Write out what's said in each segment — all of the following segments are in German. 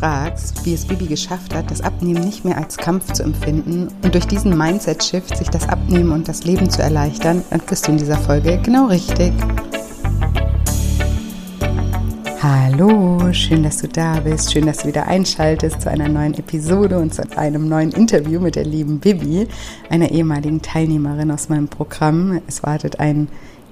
Fragst, wie es Bibi geschafft hat, das Abnehmen nicht mehr als Kampf zu empfinden und durch diesen Mindset-Shift sich das Abnehmen und das Leben zu erleichtern, dann bist du in dieser Folge genau richtig. Hallo, schön, dass du da bist. Schön, dass du wieder einschaltest zu einer neuen Episode und zu einem neuen Interview mit der lieben Bibi, einer ehemaligen Teilnehmerin aus meinem Programm. Es wartet ein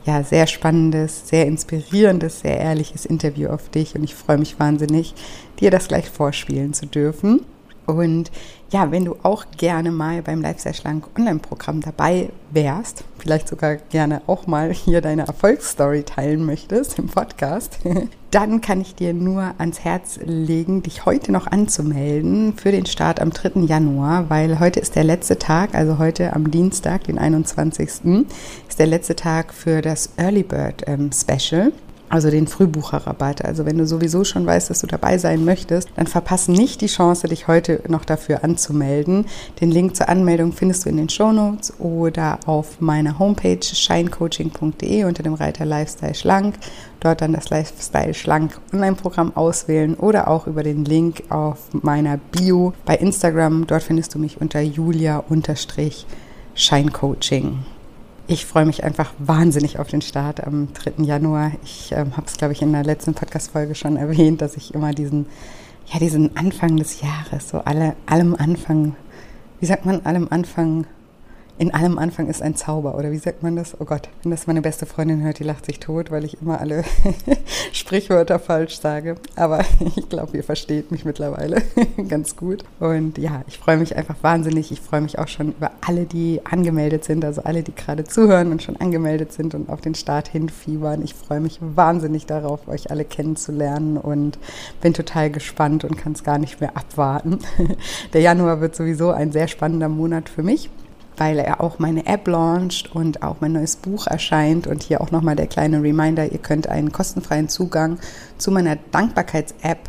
ja, sehr spannendes, sehr inspirierendes, sehr ehrliches Interview auf dich und ich freue mich wahnsinnig, dir das gleich vorspielen zu dürfen. Und ja, wenn du auch gerne mal beim Lifestyle Schlank Online-Programm dabei wärst, vielleicht sogar gerne auch mal hier deine Erfolgsstory teilen möchtest im Podcast, dann kann ich dir nur ans Herz legen, dich heute noch anzumelden für den Start am 3. Januar, weil heute ist der letzte Tag, also heute am Dienstag, den 21. ist der letzte Tag für das Early Bird ähm, Special also den Frühbucherrabatt. Also wenn du sowieso schon weißt, dass du dabei sein möchtest, dann verpasse nicht die Chance, dich heute noch dafür anzumelden. Den Link zur Anmeldung findest du in den Show Notes oder auf meiner Homepage shinecoaching.de unter dem Reiter Lifestyle Schlank. Dort dann das Lifestyle Schlank Online-Programm auswählen oder auch über den Link auf meiner Bio bei Instagram. Dort findest du mich unter julia-scheincoaching. Ich freue mich einfach wahnsinnig auf den Start am 3. Januar. Ich ähm, habe es, glaube ich, in der letzten Podcast-Folge schon erwähnt, dass ich immer diesen, ja, diesen Anfang des Jahres, so alle, allem Anfang, wie sagt man, allem Anfang in allem Anfang ist ein Zauber, oder wie sagt man das? Oh Gott, wenn das meine beste Freundin hört, die lacht sich tot, weil ich immer alle Sprichwörter falsch sage. Aber ich glaube, ihr versteht mich mittlerweile ganz gut. Und ja, ich freue mich einfach wahnsinnig. Ich freue mich auch schon über alle, die angemeldet sind, also alle, die gerade zuhören und schon angemeldet sind und auf den Start hinfiebern. Ich freue mich wahnsinnig darauf, euch alle kennenzulernen und bin total gespannt und kann es gar nicht mehr abwarten. Der Januar wird sowieso ein sehr spannender Monat für mich weil er auch meine App launcht und auch mein neues Buch erscheint. Und hier auch nochmal der kleine Reminder, ihr könnt einen kostenfreien Zugang zu meiner Dankbarkeits-App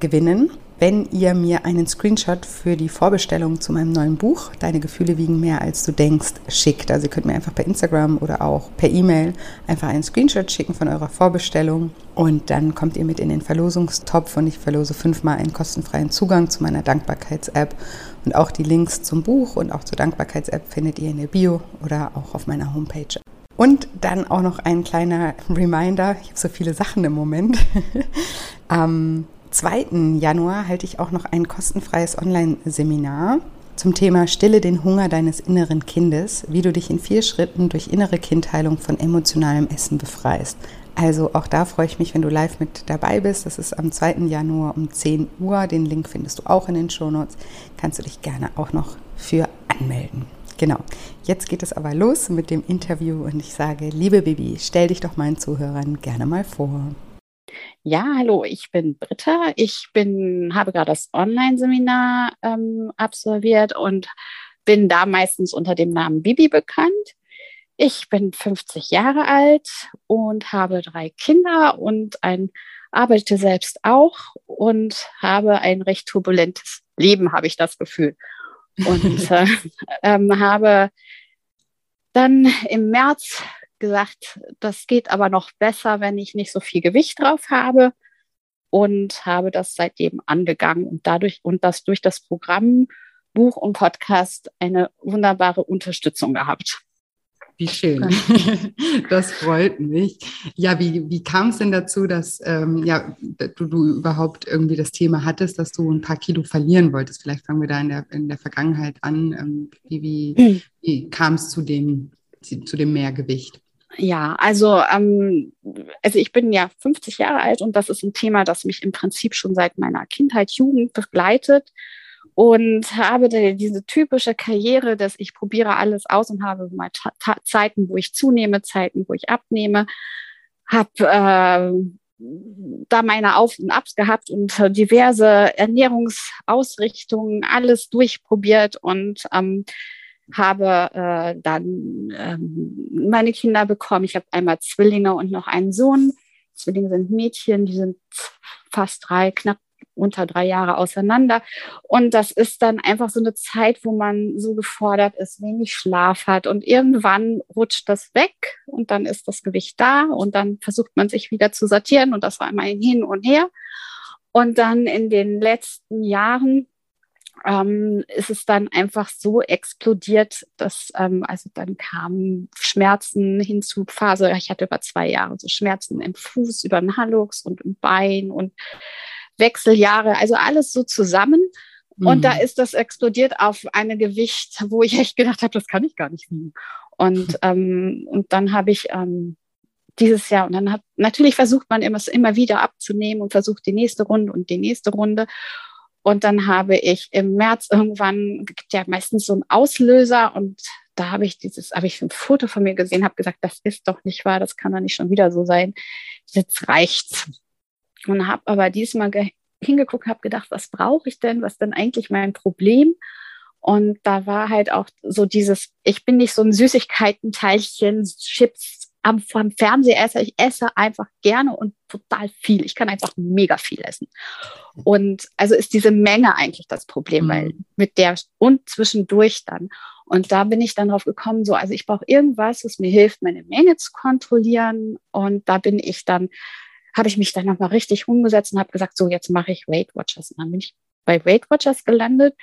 gewinnen wenn ihr mir einen Screenshot für die Vorbestellung zu meinem neuen Buch, Deine Gefühle wiegen mehr als du denkst, schickt. Also ihr könnt mir einfach per Instagram oder auch per E-Mail einfach einen Screenshot schicken von eurer Vorbestellung und dann kommt ihr mit in den Verlosungstopf und ich verlose fünfmal einen kostenfreien Zugang zu meiner Dankbarkeits-App und auch die Links zum Buch und auch zur Dankbarkeits-App findet ihr in der Bio oder auch auf meiner Homepage. Und dann auch noch ein kleiner Reminder, ich habe so viele Sachen im Moment. Am 2. Januar halte ich auch noch ein kostenfreies Online-Seminar zum Thema Stille den Hunger deines inneren Kindes, wie du dich in vier Schritten durch innere Kindheilung von emotionalem Essen befreist. Also auch da freue ich mich, wenn du live mit dabei bist. Das ist am 2. Januar um 10 Uhr. Den Link findest du auch in den Shownotes. Kannst du dich gerne auch noch für anmelden. Genau. Jetzt geht es aber los mit dem Interview und ich sage, liebe Bibi, stell dich doch meinen Zuhörern gerne mal vor. Ja, hallo, ich bin Britta. Ich bin, habe gerade das Online-Seminar ähm, absolviert und bin da meistens unter dem Namen Bibi bekannt. Ich bin 50 Jahre alt und habe drei Kinder und ein, arbeite selbst auch und habe ein recht turbulentes Leben, habe ich das Gefühl. Und äh, ähm, habe dann im März gesagt, das geht aber noch besser, wenn ich nicht so viel Gewicht drauf habe und habe das seitdem angegangen und dadurch und das durch das Programm Buch und Podcast eine wunderbare Unterstützung gehabt. Wie schön. Das freut mich. Ja, wie, wie kam es denn dazu, dass ähm, ja, du, du überhaupt irgendwie das Thema hattest, dass du ein paar Kilo verlieren wolltest? Vielleicht fangen wir da in der, in der Vergangenheit an. Ähm, wie wie, hm. wie kam es zu dem, zu dem Mehrgewicht? Ja, also, ähm, also ich bin ja 50 Jahre alt und das ist ein Thema, das mich im Prinzip schon seit meiner Kindheit, Jugend begleitet. Und habe diese typische Karriere, dass ich probiere alles aus und habe mal Zeiten, wo ich zunehme, Zeiten, wo ich abnehme, habe äh, da meine Auf und Abs gehabt und diverse Ernährungsausrichtungen, alles durchprobiert und ähm, habe äh, dann ähm, meine Kinder bekommen. Ich habe einmal Zwillinge und noch einen Sohn. Zwillinge sind Mädchen, die sind fast drei, knapp unter drei Jahre auseinander. Und das ist dann einfach so eine Zeit, wo man so gefordert ist, wenig Schlaf hat. Und irgendwann rutscht das weg und dann ist das Gewicht da und dann versucht man sich wieder zu sortieren und das war immer hin und her. Und dann in den letzten Jahren ähm, ist es dann einfach so explodiert, dass ähm, also dann kamen Schmerzen hinzu, Phase, ich hatte über zwei Jahre so Schmerzen im Fuß, über den Hallux und im Bein und Wechseljahre, also alles so zusammen. Und mhm. da ist das explodiert auf eine Gewicht, wo ich echt gedacht habe, das kann ich gar nicht wiegen. Und, ähm, und dann habe ich ähm, dieses Jahr, und dann hat natürlich versucht man immer, immer wieder abzunehmen und versucht die nächste Runde und die nächste Runde. Und dann habe ich im März irgendwann, gibt ja meistens so einen Auslöser und da habe ich dieses, habe ich ein Foto von mir gesehen, habe gesagt, das ist doch nicht wahr, das kann doch nicht schon wieder so sein. Jetzt reicht's. Und habe aber diesmal hingeguckt, habe gedacht, was brauche ich denn? Was ist denn eigentlich mein Problem? Und da war halt auch so dieses, ich bin nicht so ein Süßigkeiten-Teilchen, Chips am, am Fernseher Ich esse einfach gerne und total viel. Ich kann einfach mega viel essen. Und also ist diese Menge eigentlich das Problem, mhm. weil mit der und zwischendurch dann. Und da bin ich dann drauf gekommen, so, also ich brauche irgendwas, was mir hilft, meine Menge zu kontrollieren. Und da bin ich dann habe ich mich dann nochmal richtig umgesetzt und habe gesagt, so jetzt mache ich Weight Watchers. Und dann bin ich bei Weight Watchers gelandet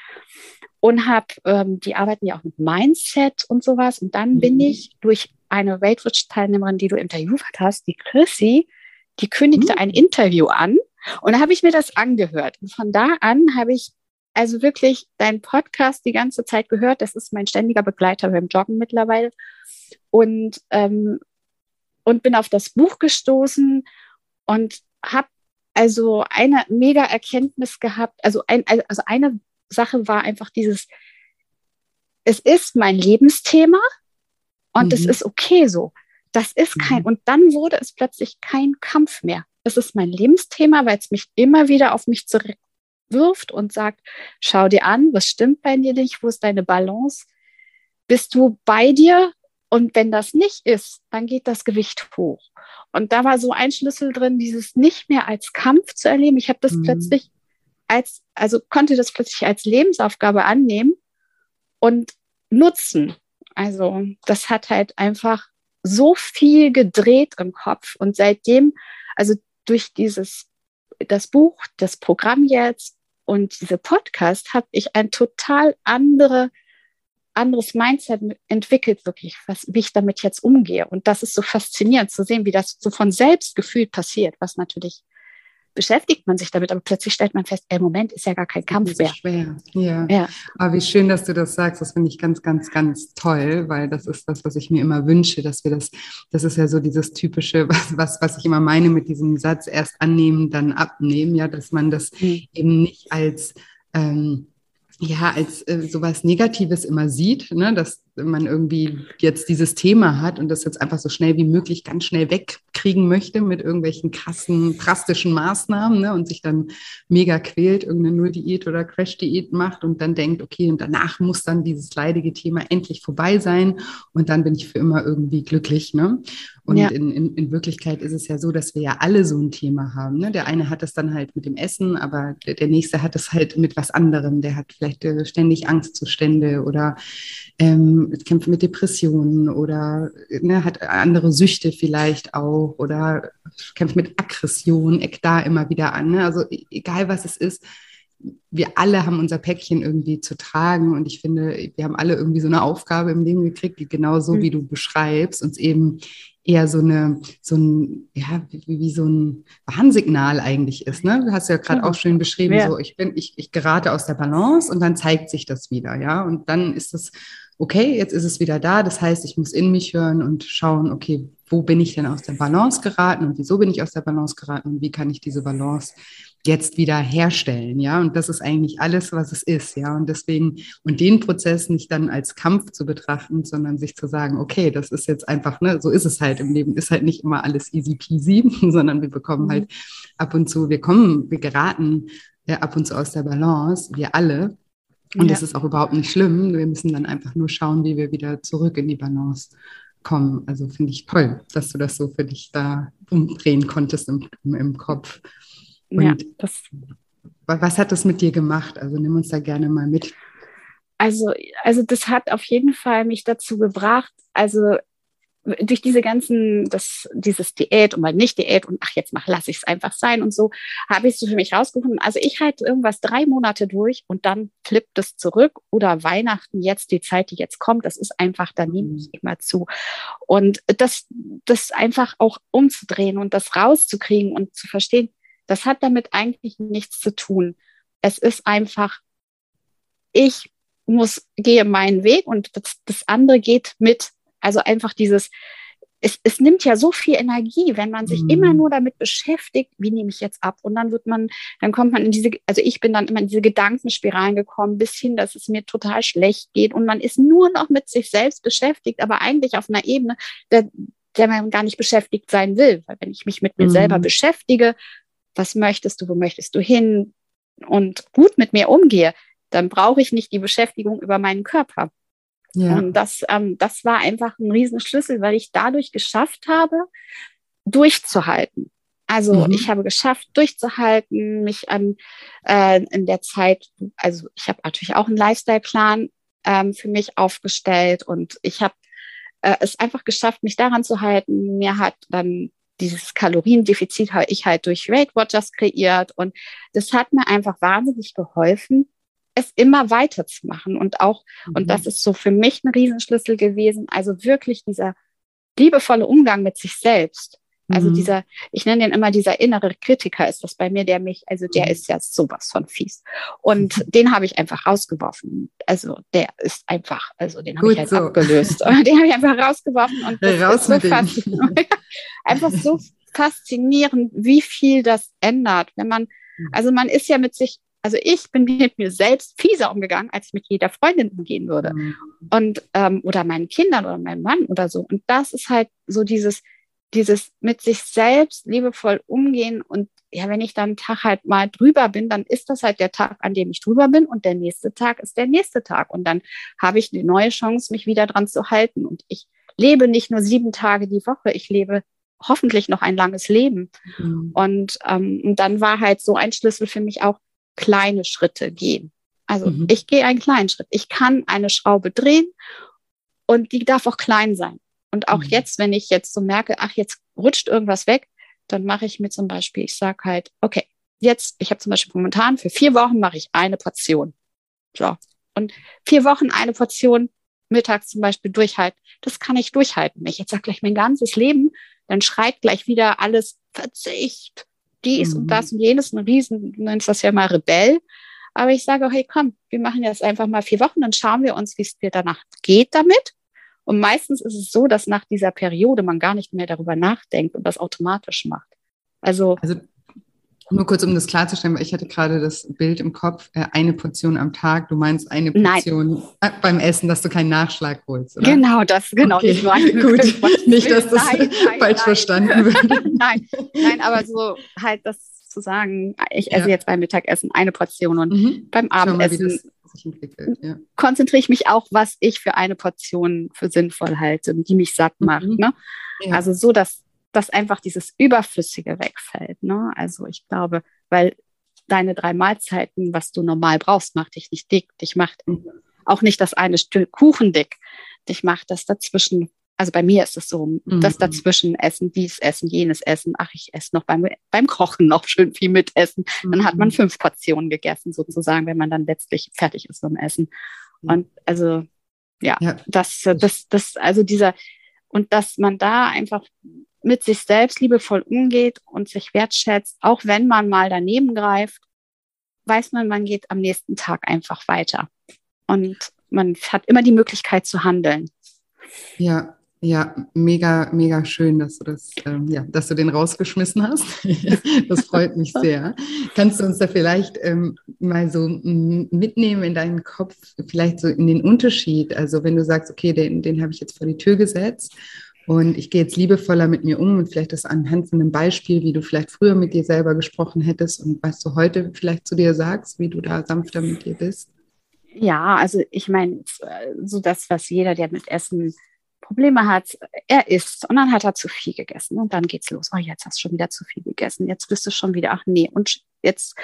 und habe, ähm, die arbeiten ja auch mit Mindset und sowas. Und dann mhm. bin ich durch eine Weight Watch Teilnehmerin, die du interviewt hast, die Chrissy, die kündigte mhm. ein Interview an. Und da habe ich mir das angehört. Und von da an habe ich also wirklich deinen Podcast die ganze Zeit gehört. Das ist mein ständiger Begleiter beim Joggen mittlerweile. Und, ähm, und bin auf das Buch gestoßen und habe also eine mega Erkenntnis gehabt. Also, ein, also eine Sache war einfach dieses, es ist mein Lebensthema und es mhm. ist okay so. Das ist kein, mhm. und dann wurde es plötzlich kein Kampf mehr. Es ist mein Lebensthema, weil es mich immer wieder auf mich zurückwirft und sagt, schau dir an, was stimmt bei dir nicht, wo ist deine Balance? Bist du bei dir? Und wenn das nicht ist, dann geht das Gewicht hoch. Und da war so ein Schlüssel drin, dieses nicht mehr als Kampf zu erleben. Ich habe das mhm. plötzlich als, also konnte das plötzlich als Lebensaufgabe annehmen und nutzen. Also das hat halt einfach so viel gedreht im Kopf. Und seitdem, also durch dieses, das Buch, das Programm jetzt und diese Podcast, habe ich ein total andere anderes Mindset entwickelt, wirklich, was, wie ich damit jetzt umgehe. Und das ist so faszinierend zu sehen, wie das so von selbst gefühlt passiert, was natürlich beschäftigt man sich damit, aber plötzlich stellt man fest, ey, Moment, ist ja gar kein Kampf mehr. Schwer. Ja. ja. Aber wie schön, dass du das sagst, das finde ich ganz, ganz, ganz toll, weil das ist das, was ich mir immer wünsche, dass wir das, das ist ja so dieses typische, was, was, was ich immer meine mit diesem Satz, erst annehmen, dann abnehmen, ja, dass man das mhm. eben nicht als ähm, ja, als äh, sowas Negatives immer sieht, ne, dass man irgendwie jetzt dieses Thema hat und das jetzt einfach so schnell wie möglich ganz schnell wegkriegen möchte mit irgendwelchen krassen, drastischen Maßnahmen ne, und sich dann mega quält, irgendeine Null-Diät oder Crash-Diät macht und dann denkt, okay, und danach muss dann dieses leidige Thema endlich vorbei sein und dann bin ich für immer irgendwie glücklich. Ne? Und ja. in, in, in Wirklichkeit ist es ja so, dass wir ja alle so ein Thema haben. Ne? Der eine hat das dann halt mit dem Essen, aber der, der nächste hat es halt mit was anderem. Der hat vielleicht äh, ständig Angstzustände oder ähm, kämpft mit Depressionen oder ne, hat andere Süchte vielleicht auch oder kämpft mit Aggression, eckt da immer wieder an. Ne? Also e-, egal was es ist, wir alle haben unser Päckchen irgendwie zu tragen und ich finde, wir haben alle irgendwie so eine Aufgabe im Leben gekriegt, die genauso mhm. wie du beschreibst, uns eben eher so eine, so ein, ja, wie, wie so ein Warnsignal eigentlich ist. Ne? Du hast ja gerade auch schön beschrieben, ja. so ich bin, ich, ich gerate aus der Balance und dann zeigt sich das wieder, ja. Und dann ist es, okay, jetzt ist es wieder da. Das heißt, ich muss in mich hören und schauen, okay, wo bin ich denn aus der Balance geraten und wieso bin ich aus der Balance geraten und wie kann ich diese Balance jetzt wieder herstellen, ja. Und das ist eigentlich alles, was es ist, ja. Und deswegen, und den Prozess nicht dann als Kampf zu betrachten, sondern sich zu sagen, okay, das ist jetzt einfach, ne, so ist es halt im Leben, ist halt nicht immer alles easy peasy, sondern wir bekommen mhm. halt ab und zu, wir kommen, wir geraten ja, ab und zu aus der Balance, wir alle. Und ja. das ist auch überhaupt nicht schlimm. Wir müssen dann einfach nur schauen, wie wir wieder zurück in die Balance kommen. Also finde ich toll, dass du das so für dich da umdrehen konntest im, im Kopf. Und ja, das, was hat das mit dir gemacht? Also nimm uns da gerne mal mit. Also, also das hat auf jeden Fall mich dazu gebracht, also durch diese ganzen, das, dieses Diät und mal nicht Diät und ach, jetzt mach, lass ich es einfach sein und so, habe ich so für mich rausgefunden. Also ich halte irgendwas drei Monate durch und dann flippt es zurück oder Weihnachten jetzt, die Zeit, die jetzt kommt, das ist einfach, da nehme ich immer zu. Und das, das einfach auch umzudrehen und das rauszukriegen und zu verstehen, das hat damit eigentlich nichts zu tun. Es ist einfach, ich muss, gehe meinen Weg und das, das andere geht mit. Also einfach dieses, es, es nimmt ja so viel Energie, wenn man sich mhm. immer nur damit beschäftigt, wie nehme ich jetzt ab? Und dann wird man, dann kommt man in diese, also ich bin dann immer in diese Gedankenspiralen gekommen, bis hin, dass es mir total schlecht geht und man ist nur noch mit sich selbst beschäftigt, aber eigentlich auf einer Ebene, der, der man gar nicht beschäftigt sein will. Weil wenn ich mich mit mir mhm. selber beschäftige, was möchtest du, wo möchtest du hin und gut mit mir umgehe, dann brauche ich nicht die Beschäftigung über meinen Körper. Ja. Und das, ähm, das war einfach ein Riesenschlüssel, weil ich dadurch geschafft habe, durchzuhalten. Also mhm. ich habe geschafft, durchzuhalten, mich an äh, in der Zeit, also ich habe natürlich auch einen Lifestyle-Plan ähm, für mich aufgestellt und ich habe äh, es einfach geschafft, mich daran zu halten. Mir hat dann dieses Kaloriendefizit habe ich halt durch Weight Watchers kreiert und das hat mir einfach wahnsinnig geholfen, es immer weiterzumachen und auch, mhm. und das ist so für mich ein Riesenschlüssel gewesen, also wirklich dieser liebevolle Umgang mit sich selbst. Also mhm. dieser, ich nenne den immer dieser innere Kritiker ist das bei mir, der mich, also der mhm. ist ja sowas von fies. Und mhm. den habe ich einfach rausgeworfen. Also der ist einfach, also den habe ich halt so. abgelöst. den habe ich einfach rausgeworfen und das Raus ist so einfach so faszinierend, wie viel das ändert, wenn man, mhm. also man ist ja mit sich also ich bin mit mir selbst fieser umgegangen, als ich mit jeder Freundin umgehen würde. Mhm. Und ähm, oder meinen Kindern oder meinem Mann oder so. Und das ist halt so dieses, dieses mit sich selbst liebevoll umgehen und ja, wenn ich dann einen Tag halt mal drüber bin, dann ist das halt der Tag, an dem ich drüber bin und der nächste Tag ist der nächste Tag und dann habe ich die neue Chance, mich wieder dran zu halten und ich lebe nicht nur sieben Tage die Woche, ich lebe hoffentlich noch ein langes Leben mhm. und, ähm, und dann war halt so ein Schlüssel für mich auch kleine Schritte gehen. Also mhm. ich gehe einen kleinen Schritt. Ich kann eine Schraube drehen und die darf auch klein sein. Und auch mhm. jetzt, wenn ich jetzt so merke, ach, jetzt rutscht irgendwas weg, dann mache ich mir zum Beispiel, ich sage halt, okay, jetzt, ich habe zum Beispiel momentan für vier Wochen mache ich eine Portion. So. Und vier Wochen eine Portion mittags zum Beispiel durchhalten, das kann ich durchhalten. Wenn ich jetzt sage gleich mein ganzes Leben, dann schreit gleich wieder alles Verzicht, dies mhm. und das und jenes, ein Riesen, du nennst das ja mal Rebell. Aber ich sage, hey, komm, wir machen jetzt einfach mal vier Wochen, dann schauen wir uns, wie es dir danach geht damit. Und meistens ist es so, dass nach dieser Periode man gar nicht mehr darüber nachdenkt und das automatisch macht. Also, also nur kurz, um das klarzustellen, weil ich hatte gerade das Bild im Kopf, äh, eine Portion am Tag. Du meinst eine Portion äh, beim Essen, dass du keinen Nachschlag holst, oder? Genau, das, genau. Okay. Nicht, Gut, nicht, dass das nein, nein, falsch nein. verstanden wird. nein, nein, aber so halt das zu sagen, ich esse ja. jetzt beim Mittagessen eine Portion und mhm. beim Abendessen ja. konzentriere ich mich auch, was ich für eine Portion für sinnvoll halte, die mich satt macht. Mhm. Ne? Ja. Also so, dass, dass einfach dieses Überflüssige wegfällt. Ne? Also ich glaube, weil deine drei Mahlzeiten, was du normal brauchst, macht dich nicht dick. Dich macht mhm. auch nicht das eine Stück Kuchen dick. Dich macht das dazwischen also bei mir ist es so, mhm. das dazwischen essen, dies essen, jenes essen. Ach, ich esse noch beim, beim Kochen noch schön viel mitessen. Mhm. Dann hat man mhm. fünf Portionen gegessen, sozusagen, wenn man dann letztlich fertig ist beim Essen. Und also, ja, ja, das, das, das, also dieser, und dass man da einfach mit sich selbst liebevoll umgeht und sich wertschätzt, auch wenn man mal daneben greift, weiß man, man geht am nächsten Tag einfach weiter. Und man hat immer die Möglichkeit zu handeln. Ja, Ja, mega, mega schön, dass du das, ähm, ja, dass du den rausgeschmissen hast. das freut mich sehr. Kannst du uns da vielleicht ähm, mal so mitnehmen in deinen Kopf, vielleicht so in den Unterschied? Also wenn du sagst, okay, den, den habe ich jetzt vor die Tür gesetzt und ich gehe jetzt liebevoller mit mir um und vielleicht das anhand von einem Beispiel, wie du vielleicht früher mit dir selber gesprochen hättest und was du heute vielleicht zu dir sagst, wie du da sanfter mit dir bist. Ja, also ich meine, so das, was jeder, der mit Essen Probleme hat, er isst und dann hat er zu viel gegessen und dann geht's los. Oh, jetzt hast du schon wieder zu viel gegessen. Jetzt bist du schon wieder, ach nee, und jetzt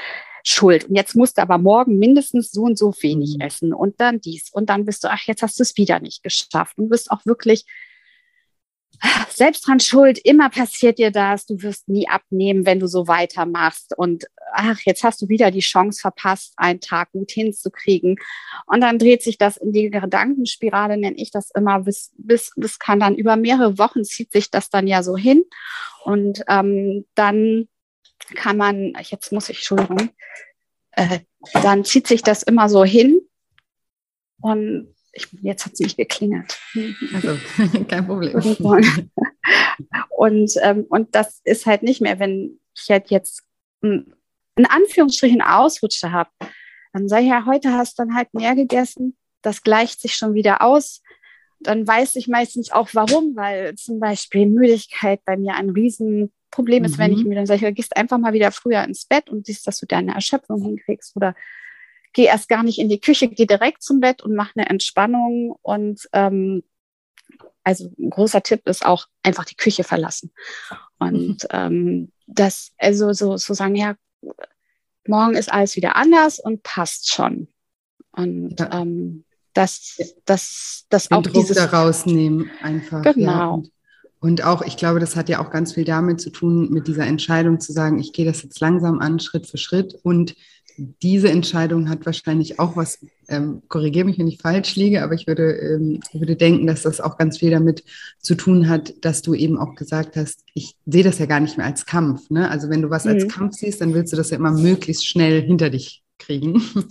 schuld. Und jetzt musst du aber morgen mindestens so und so wenig mhm. essen und dann dies und dann bist du, ach, jetzt hast du es wieder nicht geschafft und bist auch wirklich selbst dran schuld, immer passiert dir das, du wirst nie abnehmen, wenn du so weitermachst. Und ach, jetzt hast du wieder die Chance verpasst, einen Tag gut hinzukriegen. Und dann dreht sich das in die Gedankenspirale, nenne ich das immer, bis, bis, bis kann dann über mehrere Wochen zieht sich das dann ja so hin. Und ähm, dann kann man, jetzt muss ich, Entschuldigung, äh, dann zieht sich das immer so hin. Und ich, jetzt hat es nicht geklingelt. Also, kein Problem. Und, ähm, und das ist halt nicht mehr, wenn ich halt jetzt in Anführungsstrichen Ausrutsche habe, dann sage ich ja, heute hast du dann halt mehr gegessen, das gleicht sich schon wieder aus. Dann weiß ich meistens auch warum, weil zum Beispiel Müdigkeit bei mir ein Riesenproblem ist, mhm. wenn ich mhm. mir dann sage, gehst einfach mal wieder früher ins Bett und siehst, dass du deine Erschöpfung hinkriegst oder geh erst gar nicht in die Küche, geh direkt zum Bett und mach eine Entspannung. Und ähm, also ein großer Tipp ist auch einfach die Küche verlassen. Und mhm. ähm, das, also so, so sagen, ja, morgen ist alles wieder anders und passt schon. Und ja. ähm, das, das, das Den auch Druck dieses da rausnehmen einfach. Genau. Ja. Und auch, ich glaube, das hat ja auch ganz viel damit zu tun, mit dieser Entscheidung zu sagen, ich gehe das jetzt langsam an, Schritt für Schritt und diese Entscheidung hat wahrscheinlich auch was, ähm, korrigiere mich, wenn ich falsch liege, aber ich würde, ähm, würde denken, dass das auch ganz viel damit zu tun hat, dass du eben auch gesagt hast, ich sehe das ja gar nicht mehr als Kampf. Ne? Also wenn du was mhm. als Kampf siehst, dann willst du das ja immer möglichst schnell hinter dich kriegen.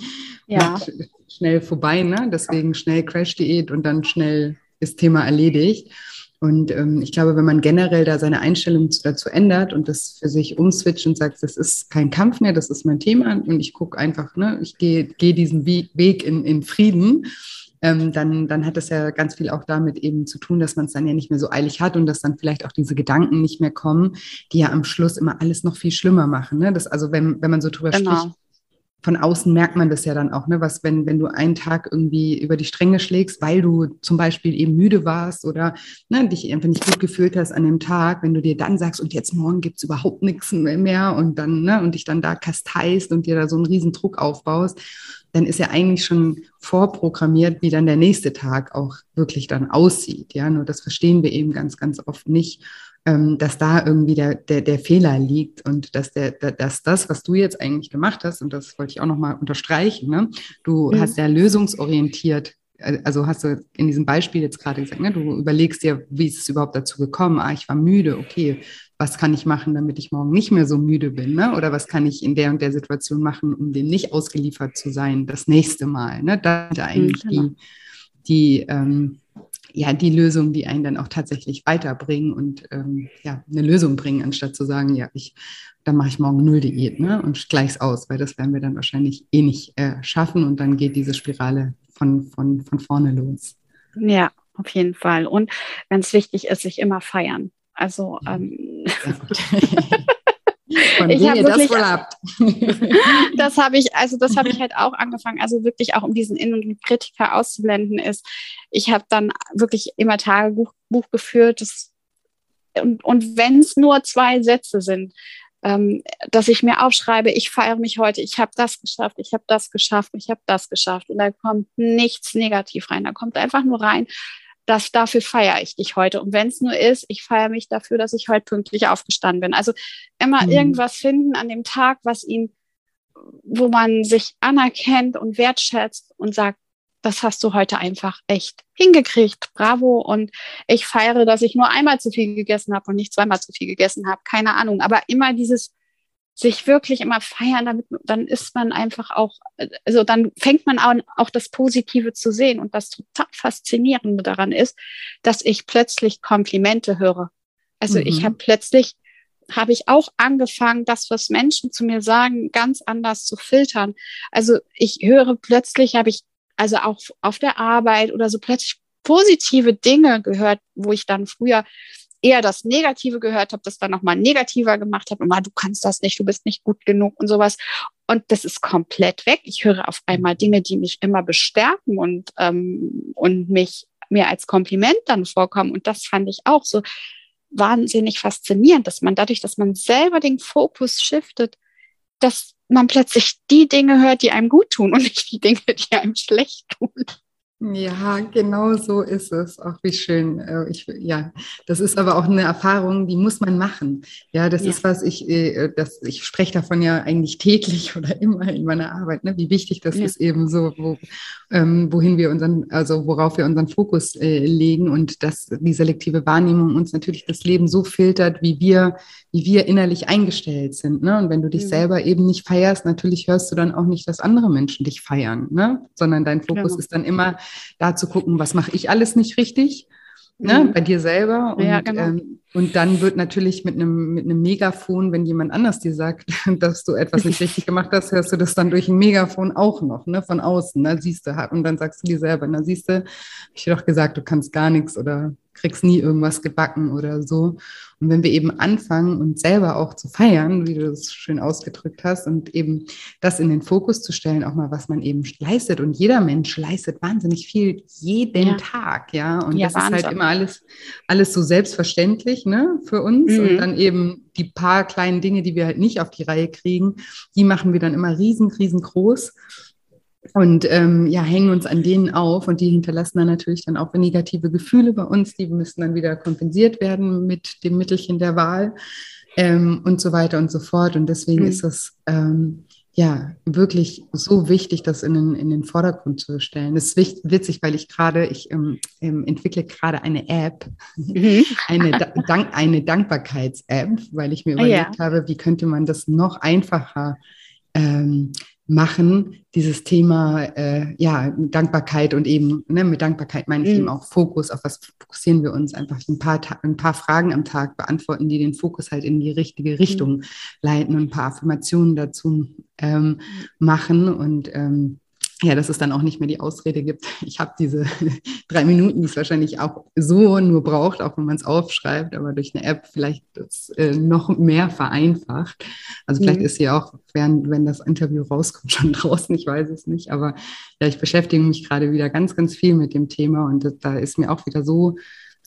Ja. schnell vorbei, ne? Deswegen schnell Crash-Diät und dann schnell ist Thema erledigt. Und ähm, ich glaube, wenn man generell da seine Einstellung dazu ändert und das für sich umswitcht und sagt, das ist kein Kampf mehr, das ist mein Thema und ich gucke einfach, ne, ich gehe geh diesen Weg in, in Frieden, ähm, dann, dann hat das ja ganz viel auch damit eben zu tun, dass man es dann ja nicht mehr so eilig hat und dass dann vielleicht auch diese Gedanken nicht mehr kommen, die ja am Schluss immer alles noch viel schlimmer machen. Ne? Das, also wenn, wenn man so drüber genau. spricht, von außen merkt man das ja dann auch, ne? Was, wenn, wenn du einen Tag irgendwie über die Stränge schlägst, weil du zum Beispiel eben müde warst oder ne, dich einfach nicht gut gefühlt hast an dem Tag, wenn du dir dann sagst, und jetzt morgen gibt es überhaupt nichts mehr und dann, ne, und dich dann da kasteist und dir da so einen riesen Druck aufbaust, dann ist ja eigentlich schon vorprogrammiert, wie dann der nächste Tag auch wirklich dann aussieht. Ja, nur das verstehen wir eben ganz, ganz oft nicht ähm, dass da irgendwie der, der, der Fehler liegt und dass, der, dass das, was du jetzt eigentlich gemacht hast, und das wollte ich auch nochmal unterstreichen, ne? du mhm. hast ja lösungsorientiert äh, also hast du in diesem Beispiel jetzt gerade gesagt, ne, du überlegst dir, wie ist es überhaupt dazu gekommen? Ah, ich war müde, okay, was kann ich machen, damit ich morgen nicht mehr so müde bin? Ne? Oder was kann ich in der und der Situation machen, um dem nicht ausgeliefert zu sein, das nächste Mal? Ne? Da sind eigentlich mhm, genau. die, die ähm, ja, die Lösungen, die einen dann auch tatsächlich weiterbringen und ähm, ja, eine Lösung bringen, anstatt zu sagen, ja, ich, dann mache ich morgen null Diät ne, und gleich's aus, weil das werden wir dann wahrscheinlich eh nicht äh, schaffen und dann geht diese Spirale von, von, von vorne los. Ja, auf jeden Fall. Und ganz wichtig ist, sich immer feiern. Also ähm, Von ich ihr das wohl habt. das habe ich, also das habe ich halt auch angefangen, also wirklich auch um diesen In- und Kritiker auszublenden ist. Ich habe dann wirklich immer Tagebuch Buch geführt. Das, und und wenn es nur zwei Sätze sind, ähm, dass ich mir aufschreibe, ich feiere mich heute, ich habe das geschafft, ich habe das geschafft, ich habe das geschafft. Und da kommt nichts negativ rein. Da kommt einfach nur rein, das, dafür feiere ich dich heute. Und wenn es nur ist, ich feiere mich dafür, dass ich heute pünktlich aufgestanden bin. Also immer mhm. irgendwas finden an dem Tag, was ihn, wo man sich anerkennt und wertschätzt und sagt, das hast du heute einfach echt hingekriegt. Bravo. Und ich feiere, dass ich nur einmal zu viel gegessen habe und nicht zweimal zu viel gegessen habe. Keine Ahnung. Aber immer dieses sich wirklich immer feiern, damit dann ist man einfach auch, also dann fängt man an, auch das Positive zu sehen. Und das total faszinierende daran ist, dass ich plötzlich Komplimente höre. Also mhm. ich habe plötzlich habe ich auch angefangen, das, was Menschen zu mir sagen, ganz anders zu filtern. Also ich höre plötzlich, habe ich also auch auf der Arbeit oder so plötzlich positive Dinge gehört, wo ich dann früher eher das Negative gehört habe, das dann nochmal negativer gemacht habe, immer du kannst das nicht, du bist nicht gut genug und sowas. Und das ist komplett weg. Ich höre auf einmal Dinge, die mich immer bestärken und, ähm, und mich mir als Kompliment dann vorkommen. Und das fand ich auch so wahnsinnig faszinierend, dass man dadurch, dass man selber den Fokus shiftet, dass man plötzlich die Dinge hört, die einem gut tun und nicht die Dinge, die einem schlecht tun. Ja, genau so ist es. Auch wie schön. Äh, ich, ja, das ist aber auch eine Erfahrung, die muss man machen. Ja, das ja. ist was ich, äh, das, ich spreche davon ja eigentlich täglich oder immer in meiner Arbeit, ne? wie wichtig das ja. ist eben so, wo, ähm, wohin wir unseren, also worauf wir unseren Fokus äh, legen und dass die selektive Wahrnehmung uns natürlich das Leben so filtert, wie wir, wie wir innerlich eingestellt sind. Ne? Und wenn du dich mhm. selber eben nicht feierst, natürlich hörst du dann auch nicht, dass andere Menschen dich feiern, ne? sondern dein Fokus genau. ist dann immer da zu gucken, was mache ich alles nicht richtig, ne, mhm. bei dir selber. Und, ja, genau. ähm, und dann wird natürlich mit einem, mit einem Megafon, wenn jemand anders dir sagt, dass du etwas nicht richtig gemacht hast, hörst du das dann durch ein Megafon auch noch, ne, von außen. Ne, siehst du, und dann sagst du dir selber, na siehst du, ich dir doch gesagt, du kannst gar nichts oder kriegst nie irgendwas gebacken oder so. Und wenn wir eben anfangen, uns selber auch zu feiern, wie du das schön ausgedrückt hast, und eben das in den Fokus zu stellen, auch mal, was man eben leistet. Und jeder Mensch leistet wahnsinnig viel jeden ja. Tag, ja. Und ja, das Wahnsinn. ist halt immer alles, alles so selbstverständlich, ne, für uns. Mhm. Und dann eben die paar kleinen Dinge, die wir halt nicht auf die Reihe kriegen, die machen wir dann immer riesen, riesengroß und ähm, ja, hängen uns an denen auf und die hinterlassen dann natürlich dann auch negative Gefühle bei uns, die müssen dann wieder kompensiert werden mit dem Mittelchen der Wahl ähm, und so weiter und so fort. Und deswegen mhm. ist es ähm, ja wirklich so wichtig, das in den, in den Vordergrund zu stellen. Das ist witzig, weil ich gerade, ich ähm, ähm, entwickle gerade eine App, mhm. eine, Dank, eine Dankbarkeits-App, weil ich mir überlegt ja. habe, wie könnte man das noch einfacher ähm, machen, dieses Thema äh, ja, Dankbarkeit und eben ne, mit Dankbarkeit meine ich mhm. eben auch Fokus, auf was fokussieren wir uns, einfach ein paar, ein paar Fragen am Tag beantworten, die den Fokus halt in die richtige mhm. Richtung mhm. leiten und ein paar Affirmationen dazu ähm, mhm. machen und ähm, ja, dass es dann auch nicht mehr die Ausrede gibt, ich habe diese drei Minuten, die es wahrscheinlich auch so nur braucht, auch wenn man es aufschreibt, aber durch eine App vielleicht das äh, noch mehr vereinfacht. Also vielleicht mhm. ist sie auch, während, wenn das Interview rauskommt, schon draußen, ich weiß es nicht, aber ja, ich beschäftige mich gerade wieder ganz, ganz viel mit dem Thema und da ist mir auch wieder so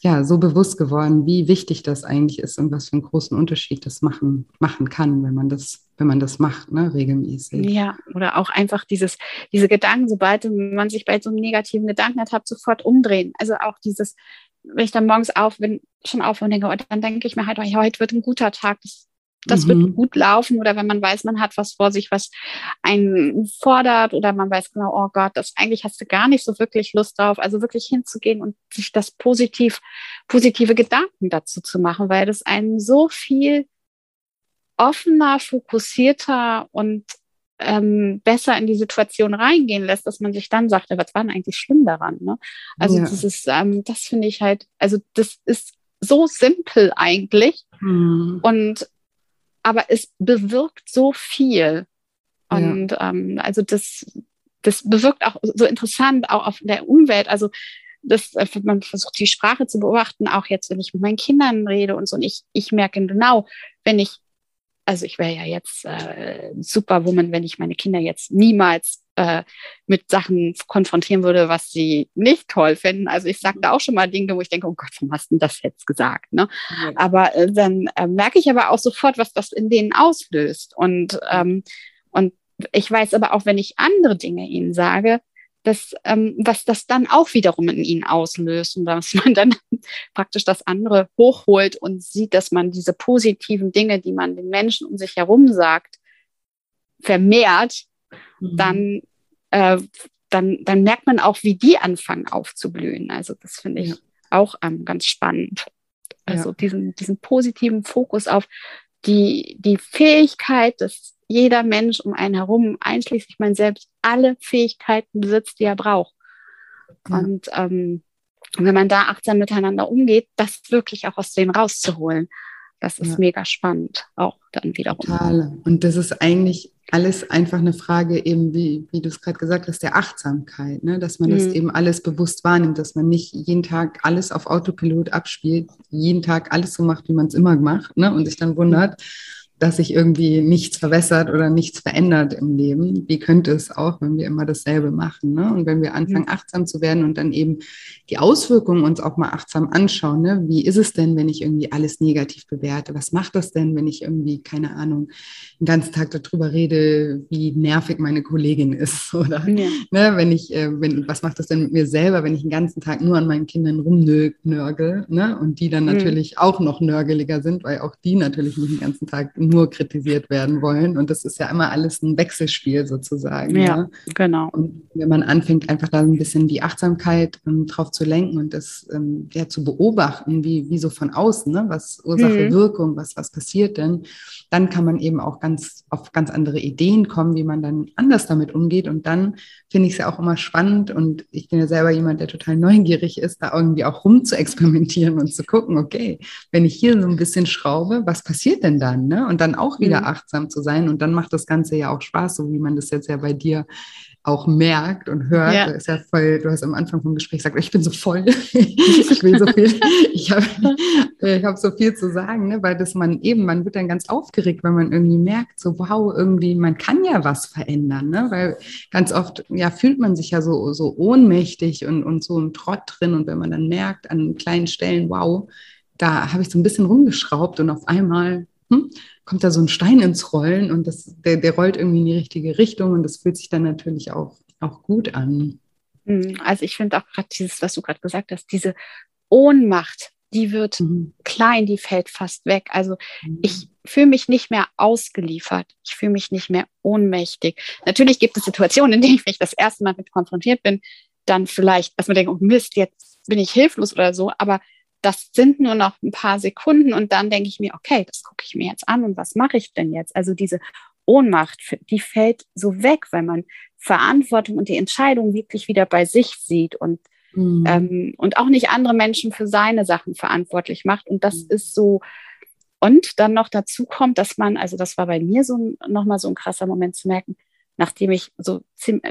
ja, so bewusst geworden, wie wichtig das eigentlich ist und was für einen großen Unterschied das machen, machen kann, wenn man das, wenn man das macht, ne, regelmäßig. Ja, oder auch einfach dieses, diese Gedanken, sobald man sich bei so einem negativen Gedanken hat, sofort umdrehen. Also auch dieses, wenn ich dann morgens auf bin, schon auf und denke, oh, dann denke ich mir halt, oh, heute wird ein guter Tag, das das mhm. wird gut laufen oder wenn man weiß, man hat was vor sich, was einen fordert oder man weiß genau, oh Gott, das eigentlich hast du gar nicht so wirklich Lust drauf. Also wirklich hinzugehen und sich das positiv, positive Gedanken dazu zu machen, weil das einen so viel offener, fokussierter und ähm, besser in die Situation reingehen lässt, dass man sich dann sagt, was war denn eigentlich schlimm daran? Ne? Also ja. das ist, ähm, das finde ich halt, also das ist so simpel eigentlich. Mhm. Und aber es bewirkt so viel. Und ja. ähm, also das, das bewirkt auch so interessant, auch auf der Umwelt. Also das, äh, man versucht die Sprache zu beobachten, auch jetzt, wenn ich mit meinen Kindern rede und so. Und ich, ich merke genau, wenn ich, also ich wäre ja jetzt äh, Superwoman, wenn ich meine Kinder jetzt niemals äh, mit Sachen konfrontieren würde, was sie nicht toll finden. Also ich sage da auch schon mal Dinge, wo ich denke, oh Gott, warum hast du das jetzt gesagt? Ne? Ja. Aber äh, dann äh, merke ich aber auch sofort, was das in denen auslöst. Und, ähm, und ich weiß aber auch, wenn ich andere Dinge ihnen sage, dass, ähm, was das dann auch wiederum in ihnen auslöst und dass man dann praktisch das andere hochholt und sieht, dass man diese positiven Dinge, die man den Menschen um sich herum sagt, vermehrt, mhm. dann äh, dann, dann merkt man auch, wie die anfangen aufzublühen. Also das finde ich ja. auch ähm, ganz spannend. Also ja. diesen, diesen positiven Fokus auf die, die Fähigkeit, dass jeder Mensch um einen herum, einschließlich man selbst, alle Fähigkeiten besitzt, die er braucht. Ja. Und ähm, wenn man da achtsam miteinander umgeht, das wirklich auch aus denen rauszuholen. Das ist ja. mega spannend, auch dann wiederum. Total. Und das ist eigentlich alles einfach eine Frage eben, wie, wie du es gerade gesagt hast, der Achtsamkeit, ne? dass man mhm. das eben alles bewusst wahrnimmt, dass man nicht jeden Tag alles auf Autopilot abspielt, jeden Tag alles so macht, wie man es immer macht ne? und sich dann wundert, mhm dass sich irgendwie nichts verwässert oder nichts verändert im Leben. Wie könnte es auch, wenn wir immer dasselbe machen? Ne? Und wenn wir anfangen, mhm. achtsam zu werden und dann eben die Auswirkungen uns auch mal achtsam anschauen. Ne? Wie ist es denn, wenn ich irgendwie alles negativ bewerte? Was macht das denn, wenn ich irgendwie, keine Ahnung, den ganzen Tag darüber rede, wie nervig meine Kollegin ist? Oder ja. ne, wenn ich, äh, wenn, was macht das denn mit mir selber, wenn ich den ganzen Tag nur an meinen Kindern rumnörgel ne? und die dann mhm. natürlich auch noch nörgeliger sind, weil auch die natürlich nicht den ganzen Tag nur kritisiert werden wollen. Und das ist ja immer alles ein Wechselspiel sozusagen. Ja, ja. genau. Und wenn man anfängt, einfach da ein bisschen die Achtsamkeit ähm, drauf zu lenken und das ähm, ja, zu beobachten, wie, wie so von außen, ne? was Ursache, mhm. Wirkung, was, was passiert denn, dann kann man eben auch ganz auf ganz andere Ideen kommen, wie man dann anders damit umgeht. Und dann finde ich es ja auch immer spannend und ich bin ja selber jemand, der total neugierig ist, da irgendwie auch rum zu experimentieren und zu gucken, okay, wenn ich hier so ein bisschen schraube, was passiert denn dann? Ne? Und dann auch wieder mhm. achtsam zu sein. Und dann macht das Ganze ja auch Spaß, so wie man das jetzt ja bei dir auch merkt und hört. Ja. ist ja voll, du hast am Anfang vom Gespräch gesagt, ich bin so voll, ich will so viel, ich habe ich hab so viel zu sagen, ne? weil das man eben, man wird dann ganz aufgeregt, weil man irgendwie merkt, so wow, irgendwie, man kann ja was verändern, ne? weil ganz oft, ja, fühlt man sich ja so, so ohnmächtig und, und so im Trott drin und wenn man dann merkt an kleinen Stellen, wow, da habe ich so ein bisschen rumgeschraubt und auf einmal hm, kommt da so ein Stein ins Rollen und das, der, der rollt irgendwie in die richtige Richtung und das fühlt sich dann natürlich auch, auch gut an. Hm, also ich finde auch gerade dieses, was du gerade gesagt hast, diese Ohnmacht, die wird mhm. klein, die fällt fast weg. Also mhm. ich fühle mich nicht mehr ausgeliefert. Ich fühle mich nicht mehr ohnmächtig. Natürlich gibt es Situationen, in denen ich mich das erste Mal mit konfrontiert bin, dann vielleicht, dass man denkt, oh Mist, jetzt bin ich hilflos oder so. Aber das sind nur noch ein paar Sekunden und dann denke ich mir, okay, das gucke ich mir jetzt an und was mache ich denn jetzt? Also diese Ohnmacht, die fällt so weg, weil man Verantwortung und die Entscheidung wirklich wieder bei sich sieht und, mhm. ähm, und auch nicht andere Menschen für seine Sachen verantwortlich macht. Und das mhm. ist so, und dann noch dazu kommt, dass man, also das war bei mir so nochmal so ein krasser Moment zu merken, nachdem ich so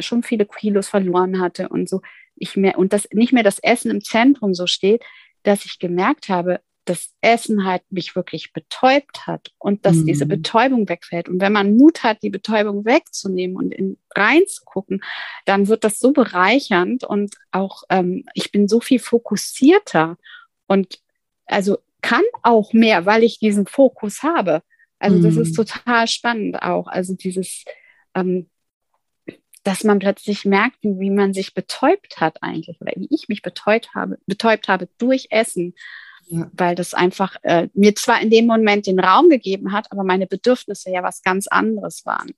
schon viele Kilos verloren hatte und so, ich mehr, und das nicht mehr das Essen im Zentrum so steht, dass ich gemerkt habe, dass Essen halt mich wirklich betäubt hat und dass mhm. diese Betäubung wegfällt. Und wenn man Mut hat, die Betäubung wegzunehmen und in, reinzugucken, dann wird das so bereichernd und auch ähm, ich bin so viel fokussierter und also kann auch mehr, weil ich diesen Fokus habe. Also mhm. das ist mhm. total spannend auch. Also dieses ähm, dass man plötzlich merkt, wie man sich betäubt hat eigentlich oder wie ich mich betäubt habe, betäubt habe durch Essen, ja. weil das einfach äh, mir zwar in dem Moment den Raum gegeben hat, aber meine Bedürfnisse ja was ganz anderes waren.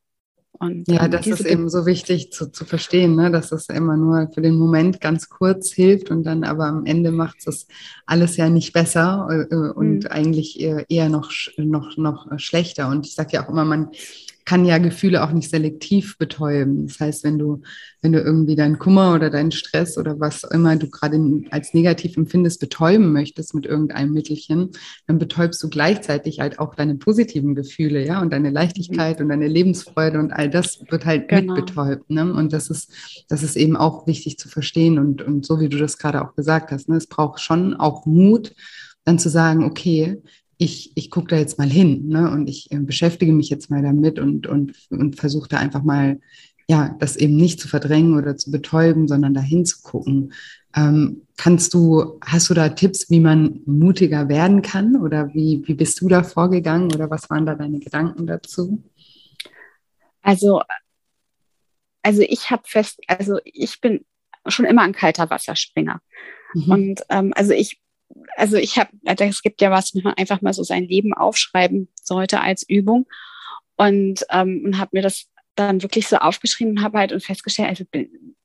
Und, ja, ähm, das ist eben so wichtig zu, zu verstehen, ne? dass es immer nur für den Moment ganz kurz hilft und dann aber am Ende macht es alles ja nicht besser äh, und mhm. eigentlich eher, eher noch, noch, noch schlechter. Und ich sage ja auch immer, man kann ja Gefühle auch nicht selektiv betäuben. Das heißt, wenn du, wenn du irgendwie deinen Kummer oder deinen Stress oder was immer du gerade als negativ empfindest, betäuben möchtest mit irgendeinem Mittelchen, dann betäubst du gleichzeitig halt auch deine positiven Gefühle, ja, und deine Leichtigkeit mhm. und deine Lebensfreude und all das wird halt genau. mit betäubt. Ne? Und das ist, das ist eben auch wichtig zu verstehen. Und, und so wie du das gerade auch gesagt hast, ne, es braucht schon auch Mut, dann zu sagen, okay, ich, ich gucke da jetzt mal hin ne? und ich äh, beschäftige mich jetzt mal damit und, und, und versuche da einfach mal, ja, das eben nicht zu verdrängen oder zu betäuben, sondern da hinzugucken. Ähm, kannst du, hast du da Tipps, wie man mutiger werden kann oder wie, wie bist du da vorgegangen oder was waren da deine Gedanken dazu? Also, also ich habe fest, also ich bin schon immer ein kalter Wasserspringer. Mhm. Und ähm, also ich also ich habe, also es gibt ja was, wenn man einfach mal so sein Leben aufschreiben sollte als Übung. Und, ähm, und habe mir das dann wirklich so aufgeschrieben und habe halt und festgestellt, also bin,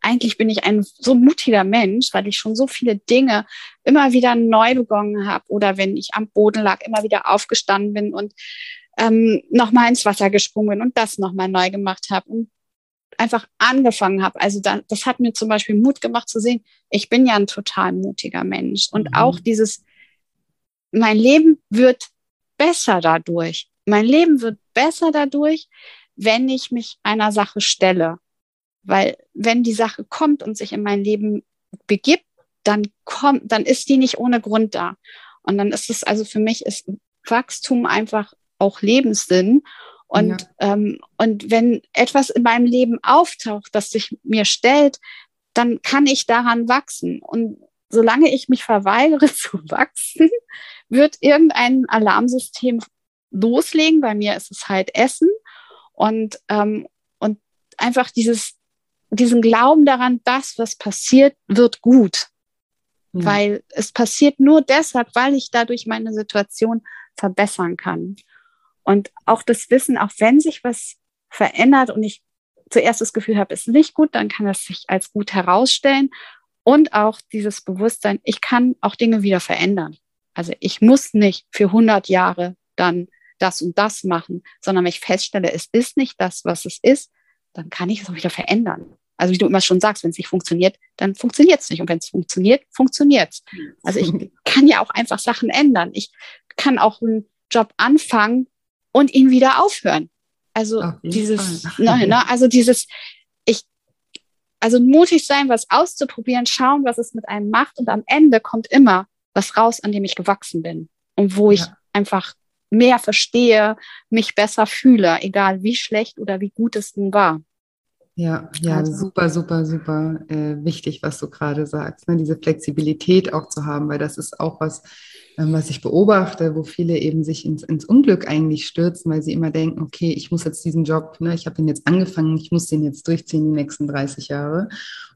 eigentlich bin ich ein so mutiger Mensch, weil ich schon so viele Dinge immer wieder neu begonnen habe oder wenn ich am Boden lag, immer wieder aufgestanden bin und ähm, nochmal ins Wasser gesprungen bin und das nochmal neu gemacht habe und einfach angefangen habe. Also da, das hat mir zum Beispiel Mut gemacht zu sehen, ich bin ja ein total mutiger Mensch. Und mhm. auch dieses, mein Leben wird besser dadurch. Mein Leben wird besser dadurch, wenn ich mich einer Sache stelle. Weil wenn die Sache kommt und sich in mein Leben begibt, dann kommt, dann ist die nicht ohne Grund da. Und dann ist es, also für mich ist Wachstum einfach auch Lebenssinn. Und, ja. ähm, und wenn etwas in meinem Leben auftaucht, das sich mir stellt, dann kann ich daran wachsen. Und solange ich mich verweigere zu wachsen, wird irgendein Alarmsystem loslegen. Bei mir ist es halt Essen und, ähm, und einfach dieses, diesen Glauben daran, das, was passiert, wird gut. Ja. Weil es passiert nur deshalb, weil ich dadurch meine Situation verbessern kann. Und auch das Wissen, auch wenn sich was verändert und ich zuerst das Gefühl habe, es ist nicht gut, dann kann es sich als gut herausstellen. Und auch dieses Bewusstsein, ich kann auch Dinge wieder verändern. Also ich muss nicht für 100 Jahre dann das und das machen, sondern wenn ich feststelle, es ist nicht das, was es ist, dann kann ich es auch wieder verändern. Also wie du immer schon sagst, wenn es nicht funktioniert, dann funktioniert es nicht. Und wenn es funktioniert, funktioniert es. Also ich kann ja auch einfach Sachen ändern. Ich kann auch einen Job anfangen, und ihn wieder aufhören. Also dieses, ne, ne, also dieses, ich, also mutig sein, was auszuprobieren, schauen, was es mit einem macht und am Ende kommt immer was raus, an dem ich gewachsen bin und wo ich einfach mehr verstehe, mich besser fühle, egal wie schlecht oder wie gut es nun war. Ja, ja, also. super, super, super äh, wichtig, was du gerade sagst, ne? diese Flexibilität auch zu haben, weil das ist auch was, was ich beobachte, wo viele eben sich ins, ins, Unglück eigentlich stürzen, weil sie immer denken, okay, ich muss jetzt diesen Job, ne, ich habe den jetzt angefangen, ich muss den jetzt durchziehen die nächsten 30 Jahre.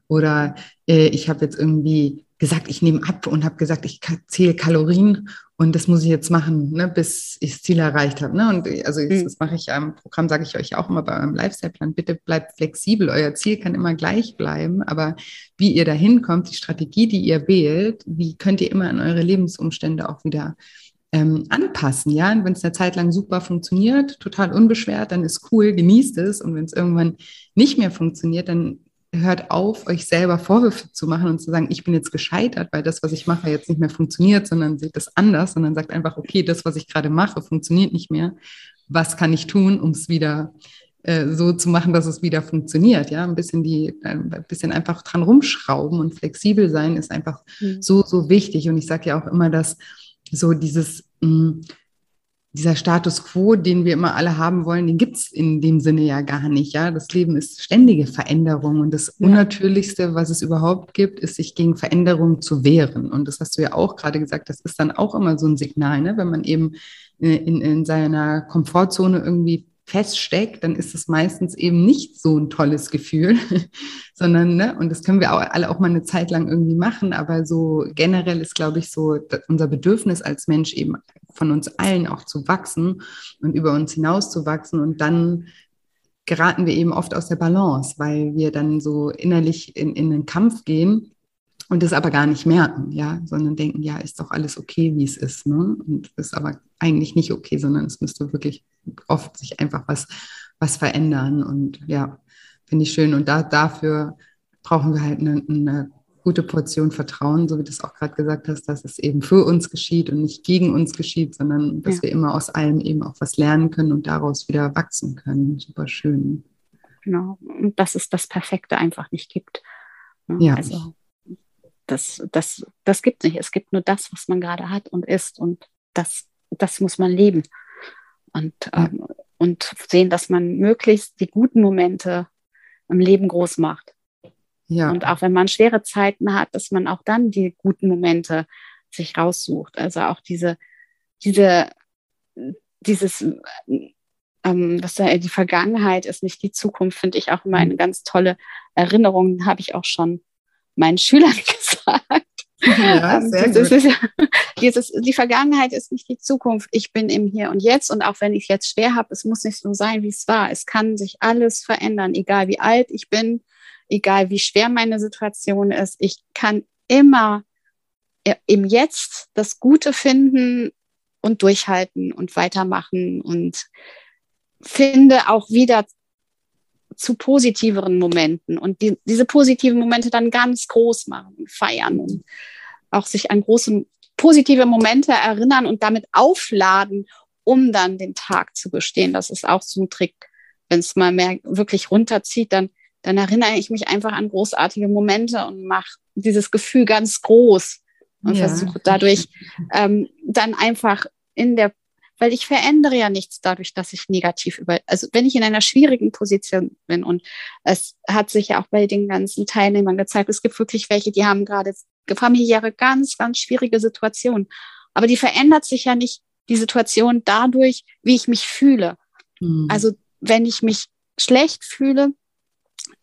Oder äh, ich habe jetzt irgendwie gesagt, ich nehme ab und habe gesagt, ich zähle Kalorien und das muss ich jetzt machen, ne, bis ich das Ziel erreicht habe. Ne? Und also mhm. das mache ich ja im Programm, sage ich euch auch immer bei eurem Lifestyle-Plan. Bitte bleibt flexibel. Euer Ziel kann immer gleich bleiben, aber wie ihr dahin kommt, die Strategie, die ihr wählt, wie könnt ihr immer an eure Lebensumstände auch wieder ähm, anpassen. Ja, und wenn es eine Zeit lang super funktioniert, total unbeschwert, dann ist cool, genießt es. Und wenn es irgendwann nicht mehr funktioniert, dann hört auf, euch selber Vorwürfe zu machen und zu sagen, ich bin jetzt gescheitert, weil das, was ich mache, jetzt nicht mehr funktioniert, sondern seht das anders, sondern sagt einfach, okay, das, was ich gerade mache, funktioniert nicht mehr. Was kann ich tun, um es wieder äh, so zu machen, dass es wieder funktioniert? Ja, ein bisschen die, ein bisschen einfach dran rumschrauben und flexibel sein ist einfach mhm. so, so wichtig. Und ich sage ja auch immer, dass so dieses, mh, mm, dieser Status quo, den wir immer alle haben wollen, den gibt es in dem Sinne ja gar nicht. Ja, das Leben ist ständige Veränderung und das ja. Unnatürlichste, was es überhaupt gibt, ist, sich gegen Veränderung zu wehren. Und das hast du ja auch gerade gesagt, das ist dann auch immer so ein Signal, ne? wenn man eben in, in seiner Komfortzone irgendwie feststeckt, dann ist es meistens eben nicht so ein tolles Gefühl, sondern, ne, und das können wir auch, alle auch mal eine Zeit lang irgendwie machen, aber so generell ist, glaube ich, so unser Bedürfnis als Mensch eben von uns allen auch zu wachsen und über uns hinaus zu wachsen und dann geraten wir eben oft aus der Balance, weil wir dann so innerlich in, in den Kampf gehen und das aber gar nicht merken, ja, sondern denken, ja, ist doch alles okay, wie es ist, ne? Und ist aber eigentlich nicht okay, sondern es müsste wirklich oft sich einfach was, was verändern und ja, finde ich schön. Und da, dafür brauchen wir halt eine, eine gute Portion Vertrauen, so wie du es auch gerade gesagt hast, dass es eben für uns geschieht und nicht gegen uns geschieht, sondern dass ja. wir immer aus allem eben auch was lernen können und daraus wieder wachsen können. Super schön. Genau. Und dass es das Perfekte einfach nicht gibt. Ne? Ja. Also das, das, das gibt es nicht. Es gibt nur das, was man gerade hat und ist. Und das, das muss man leben. Und, ähm, und sehen, dass man möglichst die guten Momente im Leben groß macht. Ja. Und auch wenn man schwere Zeiten hat, dass man auch dann die guten Momente sich raussucht. Also auch diese, diese, dieses, ähm, was da, die Vergangenheit ist nicht die Zukunft, finde ich auch immer eine ganz tolle Erinnerung, habe ich auch schon meinen Schülern gesagt. Ja, ähm, sehr das, gut. Ist, dieses, die Vergangenheit ist nicht die Zukunft. Ich bin im Hier und Jetzt. Und auch wenn ich jetzt schwer habe, es muss nicht so sein, wie es war. Es kann sich alles verändern, egal wie alt ich bin, egal wie schwer meine Situation ist, ich kann immer im Jetzt das Gute finden und durchhalten und weitermachen und finde auch wieder zu positiveren Momenten und die, diese positiven Momente dann ganz groß machen, feiern und auch sich an große positive Momente erinnern und damit aufladen, um dann den Tag zu bestehen. Das ist auch so ein Trick. Wenn es mal mehr wirklich runterzieht, dann, dann erinnere ich mich einfach an großartige Momente und mache dieses Gefühl ganz groß und ja. versuche dadurch ähm, dann einfach in der weil ich verändere ja nichts dadurch, dass ich negativ über, also wenn ich in einer schwierigen Position bin und es hat sich ja auch bei den ganzen Teilnehmern gezeigt, es gibt wirklich welche, die haben gerade familiäre ganz, ganz schwierige Situationen. Aber die verändert sich ja nicht die Situation dadurch, wie ich mich fühle. Mhm. Also wenn ich mich schlecht fühle,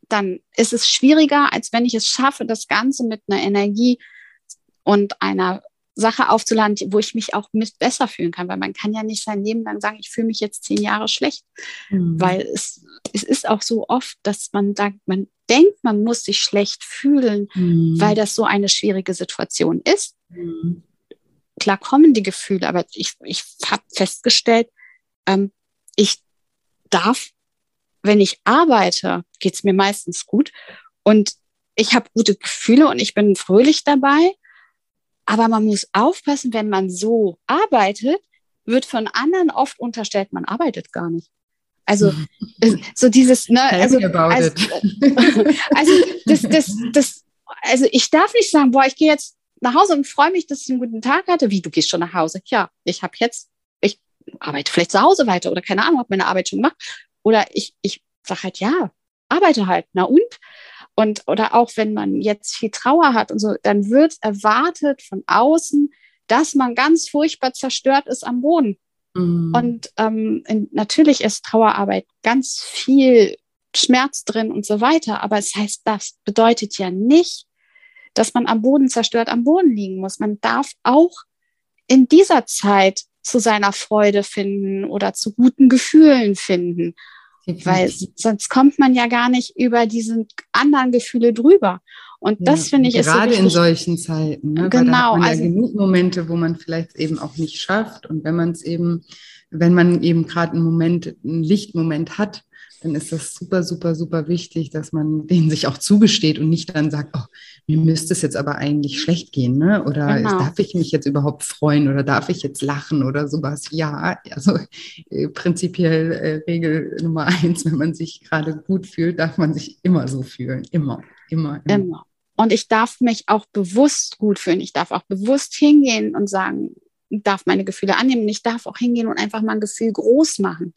dann ist es schwieriger, als wenn ich es schaffe, das Ganze mit einer Energie und einer Sache aufzuladen, wo ich mich auch mit besser fühlen kann, weil man kann ja nicht sein Leben lang sagen, ich fühle mich jetzt zehn Jahre schlecht, mhm. weil es, es ist auch so oft, dass man sagt, man denkt, man muss sich schlecht fühlen, mhm. weil das so eine schwierige Situation ist. Mhm. Klar kommen die Gefühle, aber ich, ich habe festgestellt, ähm, ich darf, wenn ich arbeite, geht es mir meistens gut und ich habe gute Gefühle und ich bin fröhlich dabei aber man muss aufpassen, wenn man so arbeitet, wird von anderen oft unterstellt, man arbeitet gar nicht. Also so dieses, ne, also, also, also das, das, das, also ich darf nicht sagen, boah, ich gehe jetzt nach Hause und freue mich, dass ich einen guten Tag hatte. Wie, du gehst schon nach Hause? Ja, ich habe jetzt, ich arbeite vielleicht zu Hause weiter oder keine Ahnung, habe meine Arbeit schon gemacht. Oder ich, ich sage halt, ja, arbeite halt. Na und? Und, oder auch wenn man jetzt viel Trauer hat und so, dann wird erwartet von außen, dass man ganz furchtbar zerstört ist am Boden. Mhm. Und ähm, in, natürlich ist Trauerarbeit ganz viel Schmerz drin und so weiter. Aber es heißt, das bedeutet ja nicht, dass man am Boden zerstört am Boden liegen muss. Man darf auch in dieser Zeit zu seiner Freude finden oder zu guten Gefühlen finden. Weil sonst kommt man ja gar nicht über diese anderen Gefühle drüber. Und das ja, finde ich ist gerade so in solchen Zeiten. Ne? Genau. Weil also, ja genug Momente, wo man vielleicht eben auch nicht schafft. Und wenn man es eben, wenn man eben gerade einen Moment, einen Lichtmoment hat, dann ist das super, super, super wichtig, dass man den sich auch zugesteht und nicht dann sagt, oh, mir müsste es jetzt aber eigentlich schlecht gehen, ne? Oder genau. darf ich mich jetzt überhaupt freuen oder darf ich jetzt lachen oder sowas? Ja, also äh, prinzipiell äh, Regel Nummer eins, wenn man sich gerade gut fühlt, darf man sich immer so fühlen. Immer, immer, immer. immer. Und ich darf mich auch bewusst gut fühlen. Ich darf auch bewusst hingehen und sagen, darf meine Gefühle annehmen. Ich darf auch hingehen und einfach mal ein Gefühl groß machen.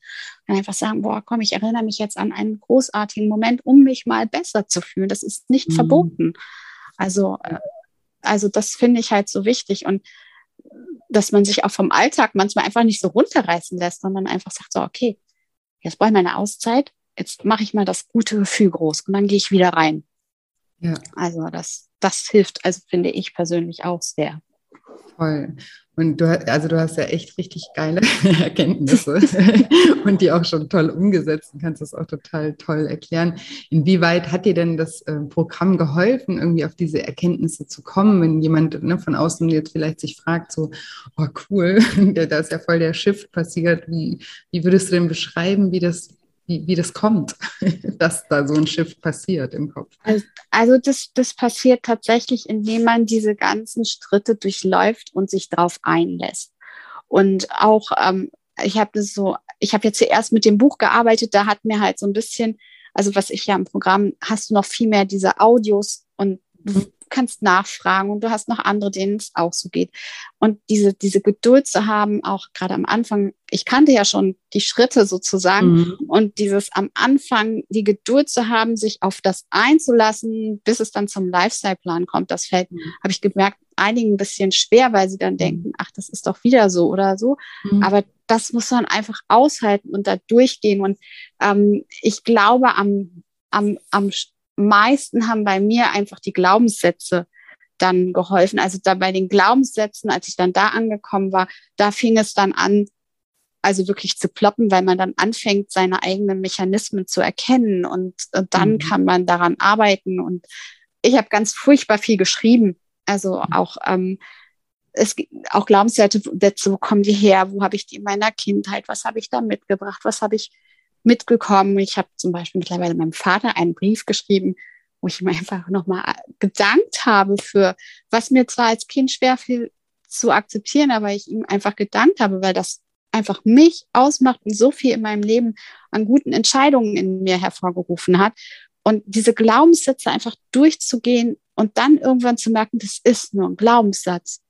Und einfach sagen, boah, komm, ich erinnere mich jetzt an einen großartigen Moment, um mich mal besser zu fühlen. Das ist nicht mhm. verboten. Also, äh, also das finde ich halt so wichtig. Und dass man sich auch vom Alltag manchmal einfach nicht so runterreißen lässt, sondern einfach sagt, so, okay, jetzt brauche ich meine Auszeit, jetzt mache ich mal das gute Gefühl groß und dann gehe ich wieder rein. Ja. Also das, das hilft, also finde ich persönlich auch sehr. Voll. Und du, also du hast ja echt richtig geile Erkenntnisse und die auch schon toll umgesetzt und kannst das auch total toll erklären. Inwieweit hat dir denn das äh, Programm geholfen, irgendwie auf diese Erkenntnisse zu kommen, wenn jemand ne, von außen jetzt vielleicht sich fragt, so, oh cool, da ist ja voll der Shift passiert. Wie, wie würdest du denn beschreiben, wie das, wie, wie das kommt, dass da so ein Shift passiert im Kopf? Also, also das, das passiert tatsächlich, indem man diese ganzen Schritte durchläuft und sich darauf einlässt. Und auch, ähm, ich habe das so, ich habe jetzt zuerst mit dem Buch gearbeitet, da hat mir halt so ein bisschen, also was ich ja im Programm, hast du noch viel mehr diese Audios und du kannst nachfragen und du hast noch andere, denen es auch so geht. Und diese, diese Geduld zu haben, auch gerade am Anfang, ich kannte ja schon die Schritte sozusagen mhm. und dieses am Anfang die Geduld zu haben, sich auf das einzulassen, bis es dann zum Lifestyle-Plan kommt, das fällt, mhm. habe ich gemerkt, einigen ein bisschen schwer, weil sie dann mhm. denken, ach, das ist doch wieder so oder so. Mhm. Aber das muss man einfach aushalten und da durchgehen. Und ähm, ich glaube, am, am, am meisten haben bei mir einfach die Glaubenssätze dann geholfen. Also da bei den Glaubenssätzen, als ich dann da angekommen war, da fing es dann an, also wirklich zu ploppen, weil man dann anfängt, seine eigenen Mechanismen zu erkennen und, und dann mhm. kann man daran arbeiten. Und ich habe ganz furchtbar viel geschrieben. Also mhm. auch ähm, es auch Glaubenssätze, wo kommen die her? Wo habe ich die in meiner Kindheit? Was habe ich da mitgebracht? Was habe ich mitgekommen? Ich habe zum Beispiel mittlerweile meinem Vater einen Brief geschrieben, wo ich ihm einfach nochmal gedankt habe für, was mir zwar als Kind schwer fiel zu akzeptieren, aber ich ihm einfach gedankt habe, weil das einfach mich ausmacht und so viel in meinem Leben an guten Entscheidungen in mir hervorgerufen hat. Und diese Glaubenssätze einfach durchzugehen und dann irgendwann zu merken, das ist nur ein Glaubenssatz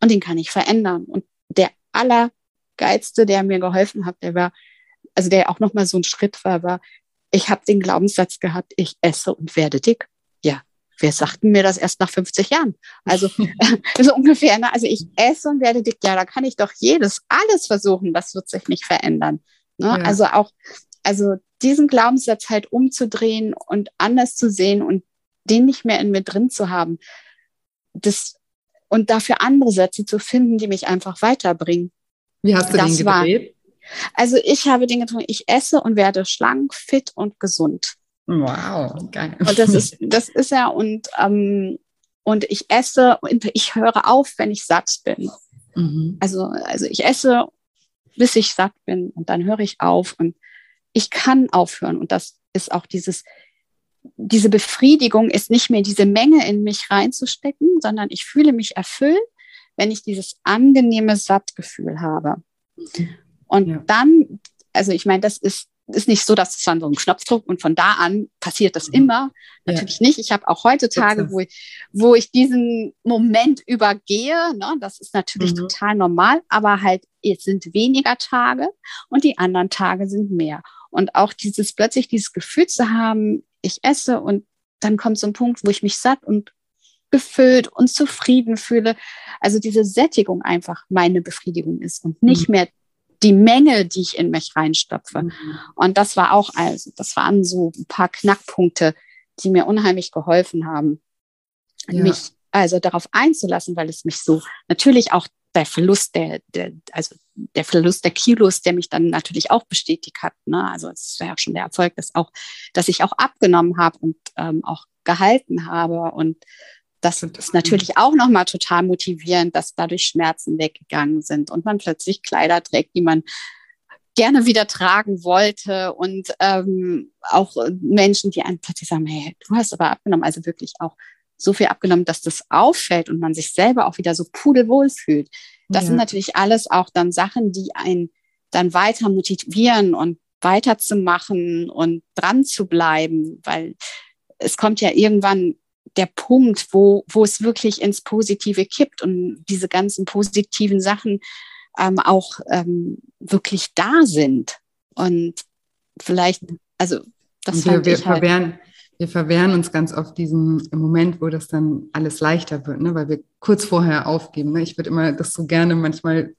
und den kann ich verändern. Und der allergeilste, der mir geholfen hat, der war, also der auch nochmal so ein Schritt war, war, ich habe den Glaubenssatz gehabt, ich esse und werde dick. Ja, wer sagten mir das erst nach 50 Jahren? Also so ungefähr, ne? also ich esse und werde dick, ja, da kann ich doch jedes, alles versuchen, das wird sich nicht verändern. Ne? Ja. Also auch, also diesen Glaubenssatz halt umzudrehen und anders zu sehen und den nicht mehr in mir drin zu haben, das und dafür andere Sätze zu finden, die mich einfach weiterbringen. Wie hast du das den gedreht? War, also ich habe den getrunken, ich esse und werde schlank, fit und gesund. Wow, geil. Und das ist, das ist ja, und, ähm, und ich esse und ich höre auf, wenn ich satt bin. Mhm. Also, also ich esse, bis ich satt bin und dann höre ich auf und ich kann aufhören. Und das ist auch dieses, diese Befriedigung ist nicht mehr diese Menge in mich reinzustecken, sondern ich fühle mich erfüllt, wenn ich dieses angenehme Sattgefühl habe. Und ja. dann, also ich meine, das ist, ist nicht so, dass es dann so ein Knopfdruck und von da an passiert das mhm. immer. Natürlich ja. nicht. Ich habe auch heute Tage, wo ich, wo ich diesen Moment übergehe. Ne? Das ist natürlich mhm. total normal, aber halt, es sind weniger Tage und die anderen Tage sind mehr. Und auch dieses plötzlich dieses Gefühl zu haben, ich esse und dann kommt so ein Punkt, wo ich mich satt und gefüllt und zufrieden fühle. Also diese Sättigung einfach meine Befriedigung ist und nicht mhm. mehr die Menge, die ich in mich reinstopfe. Mhm. Und das war auch, also das waren so ein paar Knackpunkte, die mir unheimlich geholfen haben, ja. mich also darauf einzulassen, weil es mich so natürlich auch der Verlust der, der, also der Verlust der Kilos, der mich dann natürlich auch bestätigt hat. Ne? Also es wäre ja schon der Erfolg, dass auch, dass ich auch abgenommen habe und ähm, auch gehalten habe. Und das ist natürlich auch nochmal total motivierend, dass dadurch Schmerzen weggegangen sind und man plötzlich Kleider trägt, die man gerne wieder tragen wollte und ähm, auch Menschen, die einem plötzlich sagen, hey, du hast aber abgenommen, also wirklich auch so viel abgenommen, dass das auffällt und man sich selber auch wieder so pudelwohl fühlt. Das ja. sind natürlich alles auch dann Sachen, die einen dann weiter motivieren und weiterzumachen und dran zu bleiben, weil es kommt ja irgendwann der Punkt, wo, wo es wirklich ins Positive kippt und diese ganzen positiven Sachen ähm, auch ähm, wirklich da sind. Und vielleicht, also das und wir, wir halt verwehren, wir verwehren uns ganz oft diesen Moment, wo das dann alles leichter wird, ne? weil wir kurz vorher aufgeben. Ne? Ich würde immer das so gerne manchmal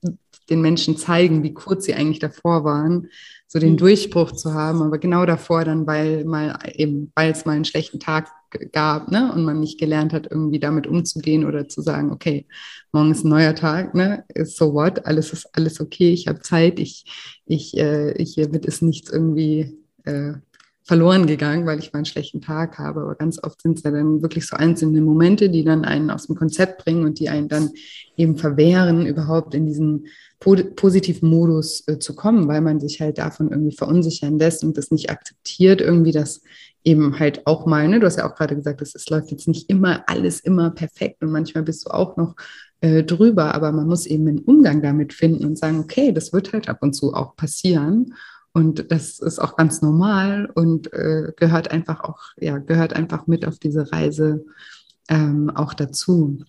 den Menschen zeigen, wie kurz sie eigentlich davor waren, so den mhm. Durchbruch zu haben, aber genau davor dann, weil mal eben, weil es mal einen schlechten Tag gab, ne, und man nicht gelernt hat, irgendwie damit umzugehen oder zu sagen, okay, morgen ist ein neuer Tag, ne, so what, alles ist alles okay, ich habe Zeit, ich, ich, äh, hier wird es nichts irgendwie äh, verloren gegangen, weil ich mal einen schlechten Tag habe. Aber ganz oft sind es ja dann wirklich so einzelne Momente, die dann einen aus dem Konzept bringen und die einen dann eben verwehren, überhaupt in diesen positiven Modus äh, zu kommen, weil man sich halt davon irgendwie verunsichern lässt und das nicht akzeptiert, irgendwie das eben halt auch mal, ne? du hast ja auch gerade gesagt, es läuft jetzt nicht immer alles immer perfekt und manchmal bist du auch noch äh, drüber, aber man muss eben einen Umgang damit finden und sagen, okay, das wird halt ab und zu auch passieren und das ist auch ganz normal und äh, gehört einfach auch, ja, gehört einfach mit auf diese Reise ähm, auch dazu.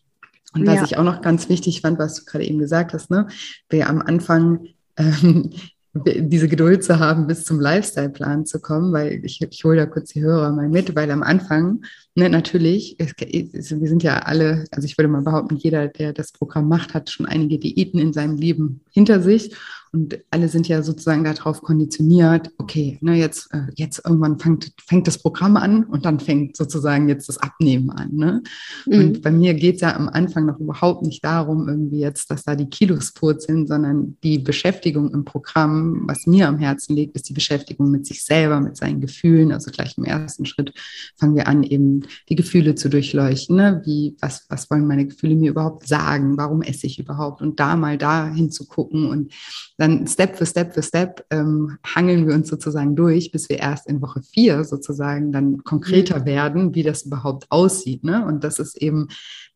Und was ja. ich auch noch ganz wichtig fand, was du gerade eben gesagt hast, ne, wir am Anfang ähm, diese Geduld zu haben, bis zum Lifestyle-Plan zu kommen, weil ich, ich hole da kurz die Hörer mal mit, weil am Anfang, ne, natürlich, es, es, wir sind ja alle, also ich würde mal behaupten, jeder, der das Programm macht, hat schon einige Diäten in seinem Leben hinter sich und alle sind ja sozusagen darauf konditioniert, okay, ne, jetzt, äh, jetzt irgendwann fängt, fängt das Programm an und dann fängt sozusagen jetzt das Abnehmen an. Ne? Mhm. Und bei mir geht es ja am Anfang noch überhaupt nicht darum, irgendwie jetzt, dass da die Kilos sind, sondern die Beschäftigung im Programm, was mir am Herzen liegt, ist die Beschäftigung mit sich selber, mit seinen Gefühlen. Also gleich im ersten Schritt fangen wir an, eben die Gefühle zu durchleuchten. Ne? Wie, was, was wollen meine Gefühle mir überhaupt sagen? Warum esse ich überhaupt? Und da mal da hinzugucken und dann Step für Step für Step ähm, hangeln wir uns sozusagen durch, bis wir erst in Woche vier sozusagen dann konkreter mhm. werden, wie das überhaupt aussieht. Ne? Und das ist eben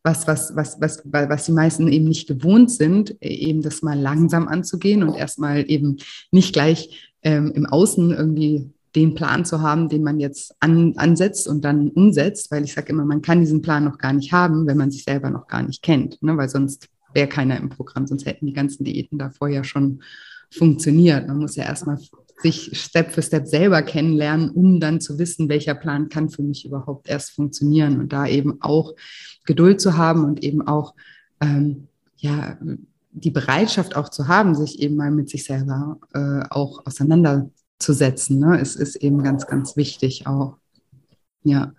was, was, was, was, was die meisten eben nicht gewohnt sind, eben das mal langsam anzugehen und erstmal eben nicht gleich ähm, im Außen irgendwie den Plan zu haben, den man jetzt an, ansetzt und dann umsetzt, weil ich sage immer, man kann diesen Plan noch gar nicht haben, wenn man sich selber noch gar nicht kennt, ne? weil sonst wäre keiner im Programm, sonst hätten die ganzen Diäten davor ja schon funktioniert. Man muss ja erstmal sich Step für Step selber kennenlernen, um dann zu wissen, welcher Plan kann für mich überhaupt erst funktionieren und da eben auch Geduld zu haben und eben auch ähm, ja die Bereitschaft auch zu haben, sich eben mal mit sich selber äh, auch auseinanderzusetzen. Ne? Es ist eben ganz, ganz wichtig auch. Ja.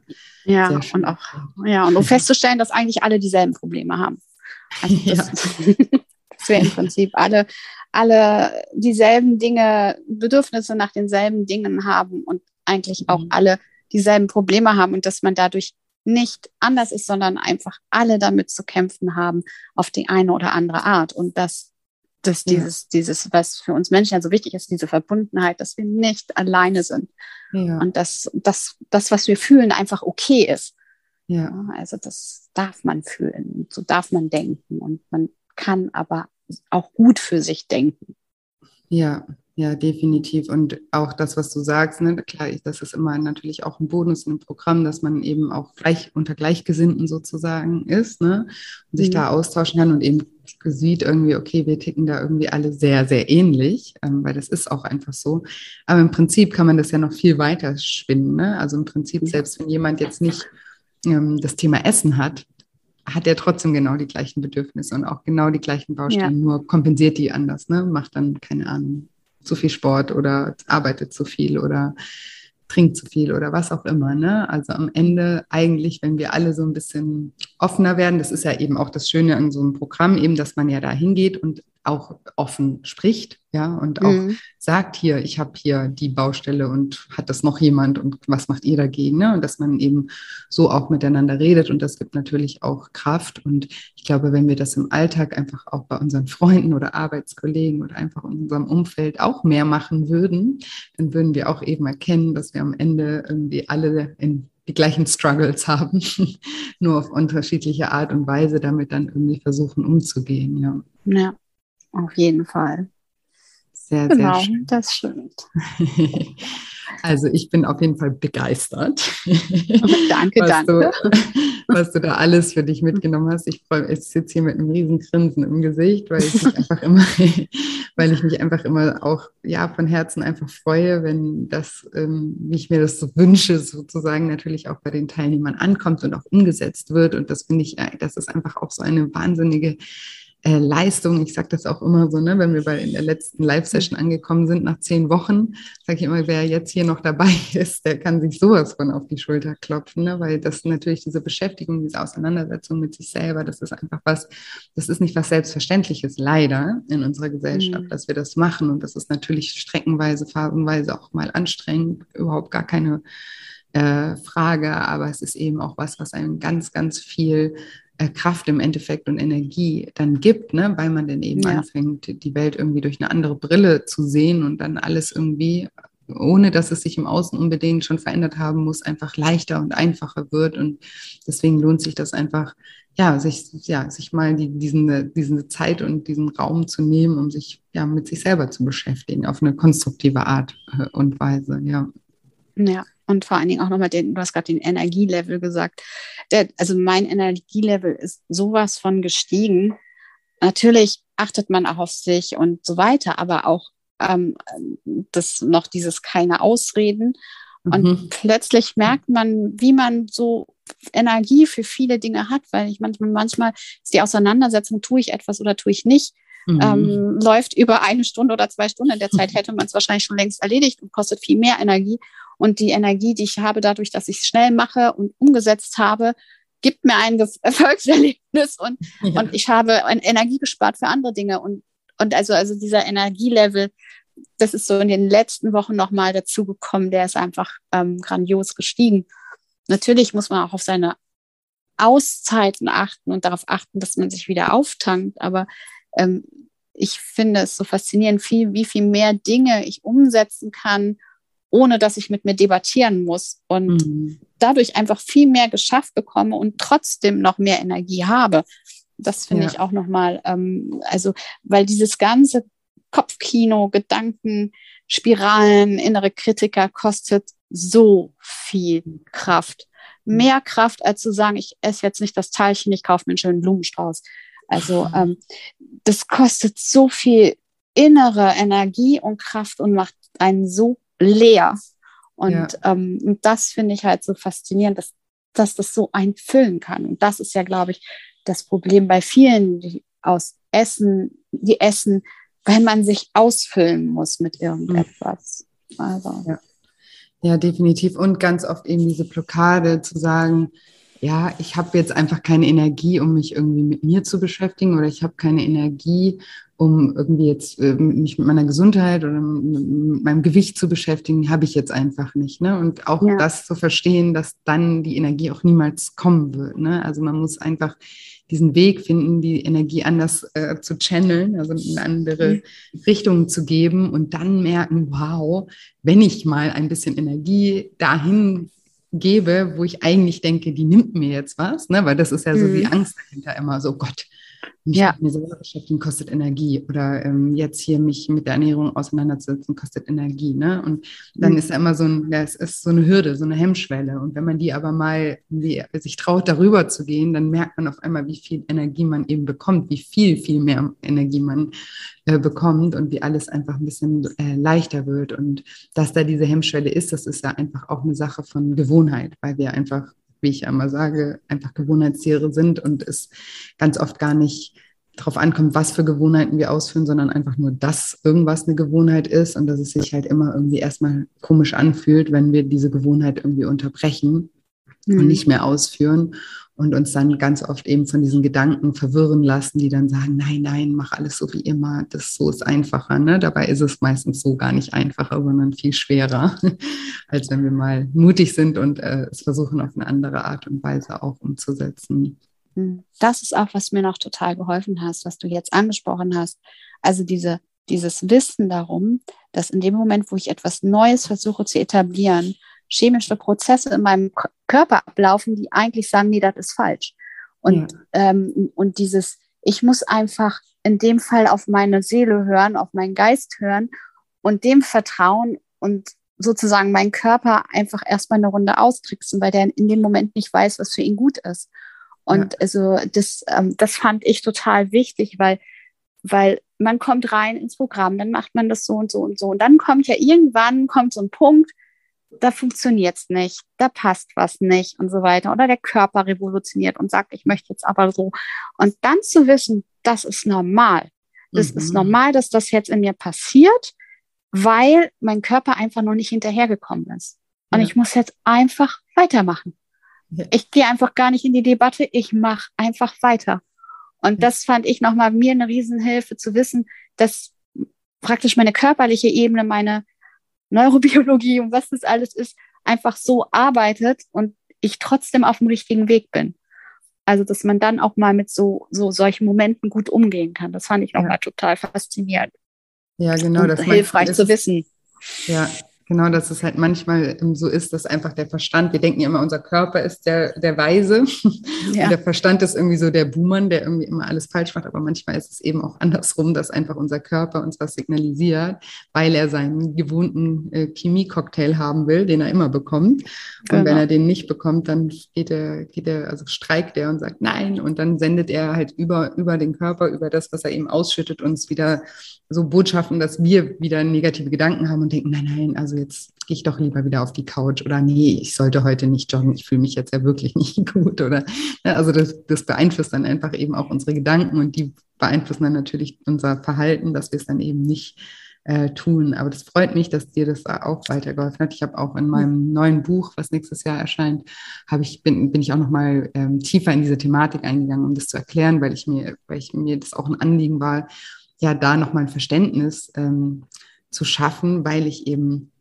Ja, und auch, ja, und um festzustellen, dass eigentlich alle dieselben Probleme haben. Also das, ja. dass wir im Prinzip alle, alle dieselben Dinge, Bedürfnisse nach denselben Dingen haben und eigentlich auch mhm. alle dieselben Probleme haben und dass man dadurch nicht anders ist, sondern einfach alle damit zu kämpfen haben auf die eine oder andere Art. Und dass, dass ja. dieses, dieses, was für uns Menschen ja so wichtig ist, diese Verbundenheit, dass wir nicht alleine sind. Ja. Und dass, dass das, was wir fühlen, einfach okay ist. Ja. Also das darf man fühlen, so darf man denken und man kann aber auch gut für sich denken. Ja, ja, definitiv. Und auch das, was du sagst, ne, klar, das ist immer natürlich auch ein Bonus in einem Programm, dass man eben auch gleich unter Gleichgesinnten sozusagen ist, ne? Und sich mhm. da austauschen kann und eben sieht irgendwie, okay, wir ticken da irgendwie alle sehr, sehr ähnlich, ähm, weil das ist auch einfach so. Aber im Prinzip kann man das ja noch viel weiter spinnen. Ne? Also im Prinzip, selbst wenn jemand jetzt nicht ähm, das Thema Essen hat, hat er trotzdem genau die gleichen Bedürfnisse und auch genau die gleichen Baustellen, ja. nur kompensiert die anders, ne? Macht dann, keine Ahnung, zu viel Sport oder arbeitet zu viel oder trinkt zu viel oder was auch immer. Ne? Also am Ende eigentlich, wenn wir alle so ein bisschen offener werden, das ist ja eben auch das Schöne an so einem Programm, eben, dass man ja da hingeht und auch offen spricht, ja, und auch mhm. sagt hier, ich habe hier die Baustelle und hat das noch jemand und was macht ihr dagegen, ne? Und dass man eben so auch miteinander redet und das gibt natürlich auch Kraft und ich glaube, wenn wir das im Alltag einfach auch bei unseren Freunden oder Arbeitskollegen oder einfach in unserem Umfeld auch mehr machen würden, dann würden wir auch eben erkennen, dass wir am Ende irgendwie alle in die gleichen Struggles haben, nur auf unterschiedliche Art und Weise damit dann irgendwie versuchen umzugehen, ja. Ja. Auf jeden Fall. Sehr, genau, sehr schön. Das stimmt. Also ich bin auf jeden Fall begeistert. danke, was danke. Du, was du da alles für dich mitgenommen hast. Ich freue ich sitze hier mit einem riesen Grinsen im Gesicht, weil ich mich einfach immer, weil ich mich einfach immer auch ja von Herzen einfach freue, wenn das, ähm, wie ich mir das so wünsche, sozusagen natürlich auch bei den Teilnehmern ankommt und auch umgesetzt wird. Und das finde ich, äh, das ist einfach auch so eine wahnsinnige äh, Leistung. Ich sage das auch immer so, ne, wenn wir bei in der letzten Live-Session angekommen sind, nach zehn Wochen, sage ich immer, wer jetzt hier noch dabei ist, der kann sich sowas von auf die Schulter klopfen, ne, weil das natürlich diese Beschäftigung, diese Auseinandersetzung mit sich selber, das ist einfach was, das ist nicht was Selbstverständliches, leider in unserer Gesellschaft, mhm. dass wir das machen. Und das ist natürlich streckenweise, phasenweise auch mal anstrengend, überhaupt gar keine äh, Frage, aber es ist eben auch was, was einem ganz, ganz viel Kraft im Endeffekt und Energie dann gibt, ne? weil man dann eben ja. anfängt, die Welt irgendwie durch eine andere Brille zu sehen und dann alles irgendwie, ohne dass es sich im Außen unbedingt schon verändert haben muss, einfach leichter und einfacher wird. Und deswegen lohnt sich das einfach, ja, sich, ja, sich mal die, diesen, diese Zeit und diesen Raum zu nehmen, um sich ja mit sich selber zu beschäftigen, auf eine konstruktive Art äh, und Weise, ja. Ja, und vor allen Dingen auch nochmal den, du hast gerade den Energielevel gesagt. Der, also mein Energielevel ist sowas von gestiegen. Natürlich achtet man auch auf sich und so weiter, aber auch ähm, das noch dieses keine Ausreden. Und mhm. plötzlich merkt man, wie man so Energie für viele Dinge hat, weil ich manchmal, manchmal ist die Auseinandersetzung, tue ich etwas oder tue ich nicht, mhm. ähm, läuft über eine Stunde oder zwei Stunden. In der Zeit hätte man es wahrscheinlich schon längst erledigt und kostet viel mehr Energie. Und die Energie, die ich habe, dadurch, dass ich es schnell mache und umgesetzt habe, gibt mir ein Erfolgserlebnis und, ja. und ich habe Energie gespart für andere Dinge. Und, und also, also dieser Energielevel, das ist so in den letzten Wochen nochmal dazugekommen, der ist einfach ähm, grandios gestiegen. Natürlich muss man auch auf seine Auszeiten achten und darauf achten, dass man sich wieder auftankt. Aber ähm, ich finde es so faszinierend, viel, wie viel mehr Dinge ich umsetzen kann, ohne dass ich mit mir debattieren muss und mhm. dadurch einfach viel mehr geschafft bekomme und trotzdem noch mehr Energie habe. Das finde ja. ich auch nochmal, ähm, also, weil dieses ganze Kopfkino, Gedanken, Spiralen, innere Kritiker kostet so viel Kraft. Mhm. Mehr Kraft, als zu sagen, ich esse jetzt nicht das Teilchen, ich kaufe mir einen schönen Blumenstrauß. Also ähm, das kostet so viel innere Energie und Kraft und macht einen so leer. Und ja. ähm, das finde ich halt so faszinierend, dass, dass das so einfüllen kann. Und das ist ja, glaube ich, das Problem bei vielen, die aus Essen, die essen, weil man sich ausfüllen muss mit irgendetwas. Also. Ja. ja, definitiv. Und ganz oft eben diese Blockade zu sagen, ja, ich habe jetzt einfach keine Energie, um mich irgendwie mit mir zu beschäftigen oder ich habe keine Energie, um irgendwie jetzt äh, mich mit meiner Gesundheit oder mit meinem Gewicht zu beschäftigen, habe ich jetzt einfach nicht. Ne? Und auch ja. das zu verstehen, dass dann die Energie auch niemals kommen wird. Ne? Also man muss einfach diesen Weg finden, die Energie anders äh, zu channeln, also in andere mhm. Richtung zu geben und dann merken, wow, wenn ich mal ein bisschen Energie dahin gebe, wo ich eigentlich denke, die nimmt mir jetzt was, ne? weil das ist ja so mhm. die Angst dahinter immer, so Gott, mich ja. mit mir selber beschäftigen kostet Energie oder ähm, jetzt hier mich mit der Ernährung auseinanderzusetzen kostet Energie. Ne? Und dann mhm. ist ja immer so ein, ja, es ist so eine Hürde, so eine Hemmschwelle. Und wenn man die aber mal wie, sich traut, darüber zu gehen, dann merkt man auf einmal, wie viel Energie man eben bekommt, wie viel, viel mehr Energie man äh, bekommt und wie alles einfach ein bisschen äh, leichter wird. Und dass da diese Hemmschwelle ist, das ist ja einfach auch eine Sache von Gewohnheit, weil wir einfach wie ich einmal sage, einfach Gewohnheitstiere sind und es ganz oft gar nicht darauf ankommt, was für Gewohnheiten wir ausführen, sondern einfach nur, dass irgendwas eine Gewohnheit ist und dass es sich halt immer irgendwie erstmal komisch anfühlt, wenn wir diese Gewohnheit irgendwie unterbrechen mhm. und nicht mehr ausführen und uns dann ganz oft eben von diesen Gedanken verwirren lassen, die dann sagen, nein, nein, mach alles so wie immer, das so ist einfacher. Ne? Dabei ist es meistens so gar nicht einfacher, sondern viel schwerer, als wenn wir mal mutig sind und äh, es versuchen auf eine andere Art und Weise auch umzusetzen. Hm. Das ist auch, was mir noch total geholfen hast, was du jetzt angesprochen hast. Also diese, dieses Wissen darum, dass in dem Moment, wo ich etwas Neues versuche zu etablieren, chemische Prozesse in meinem Körper ablaufen, die eigentlich sagen, nee, das ist falsch. Und, ja. ähm, und dieses, ich muss einfach in dem Fall auf meine Seele hören, auf meinen Geist hören und dem vertrauen und sozusagen meinen Körper einfach erstmal eine Runde austricksen, weil der in dem Moment nicht weiß, was für ihn gut ist. Und ja. also das, ähm, das fand ich total wichtig, weil, weil man kommt rein ins Programm, dann macht man das so und so und so. Und dann kommt ja irgendwann kommt so ein Punkt, da funktioniert es nicht, da passt was nicht und so weiter. Oder der Körper revolutioniert und sagt, ich möchte jetzt aber so. Und dann zu wissen, das ist normal. Das mhm. ist normal, dass das jetzt in mir passiert, weil mein Körper einfach noch nicht hinterhergekommen ist. Und ja. ich muss jetzt einfach weitermachen. Ja. Ich gehe einfach gar nicht in die Debatte, ich mache einfach weiter. Und ja. das fand ich nochmal mir eine Riesenhilfe zu wissen, dass praktisch meine körperliche Ebene, meine Neurobiologie und was das alles ist, einfach so arbeitet und ich trotzdem auf dem richtigen Weg bin. Also, dass man dann auch mal mit so, so solchen Momenten gut umgehen kann. Das fand ich nochmal ja. total faszinierend. Ja, genau. Und das hilfreich zu wissen. Ja, Genau, dass es halt manchmal so ist, dass einfach der Verstand, wir denken ja immer, unser Körper ist der, der Weise ja. und der Verstand ist irgendwie so der Buhmann, der irgendwie immer alles falsch macht, aber manchmal ist es eben auch andersrum, dass einfach unser Körper uns was signalisiert, weil er seinen gewohnten äh, Chemie-Cocktail haben will, den er immer bekommt. Und genau. wenn er den nicht bekommt, dann geht er, geht er, also streikt er und sagt nein und dann sendet er halt über, über den Körper, über das, was er eben ausschüttet, uns wieder so Botschaften, dass wir wieder negative Gedanken haben und denken, nein, nein, also jetzt gehe ich doch lieber wieder auf die Couch oder nee, ich sollte heute nicht joggen, ich fühle mich jetzt ja wirklich nicht gut oder ne, also das, das beeinflusst dann einfach eben auch unsere Gedanken und die beeinflussen dann natürlich unser Verhalten, dass wir es dann eben nicht äh, tun. Aber das freut mich, dass dir das auch weitergeholfen hat. Ich habe auch in meinem neuen Buch, was nächstes Jahr erscheint, habe ich bin, bin ich auch noch mal ähm, tiefer in diese Thematik eingegangen, um das zu erklären, weil ich mir, weil ich mir das auch ein Anliegen war, ja da noch mal ein Verständnis ähm, zu schaffen, weil ich eben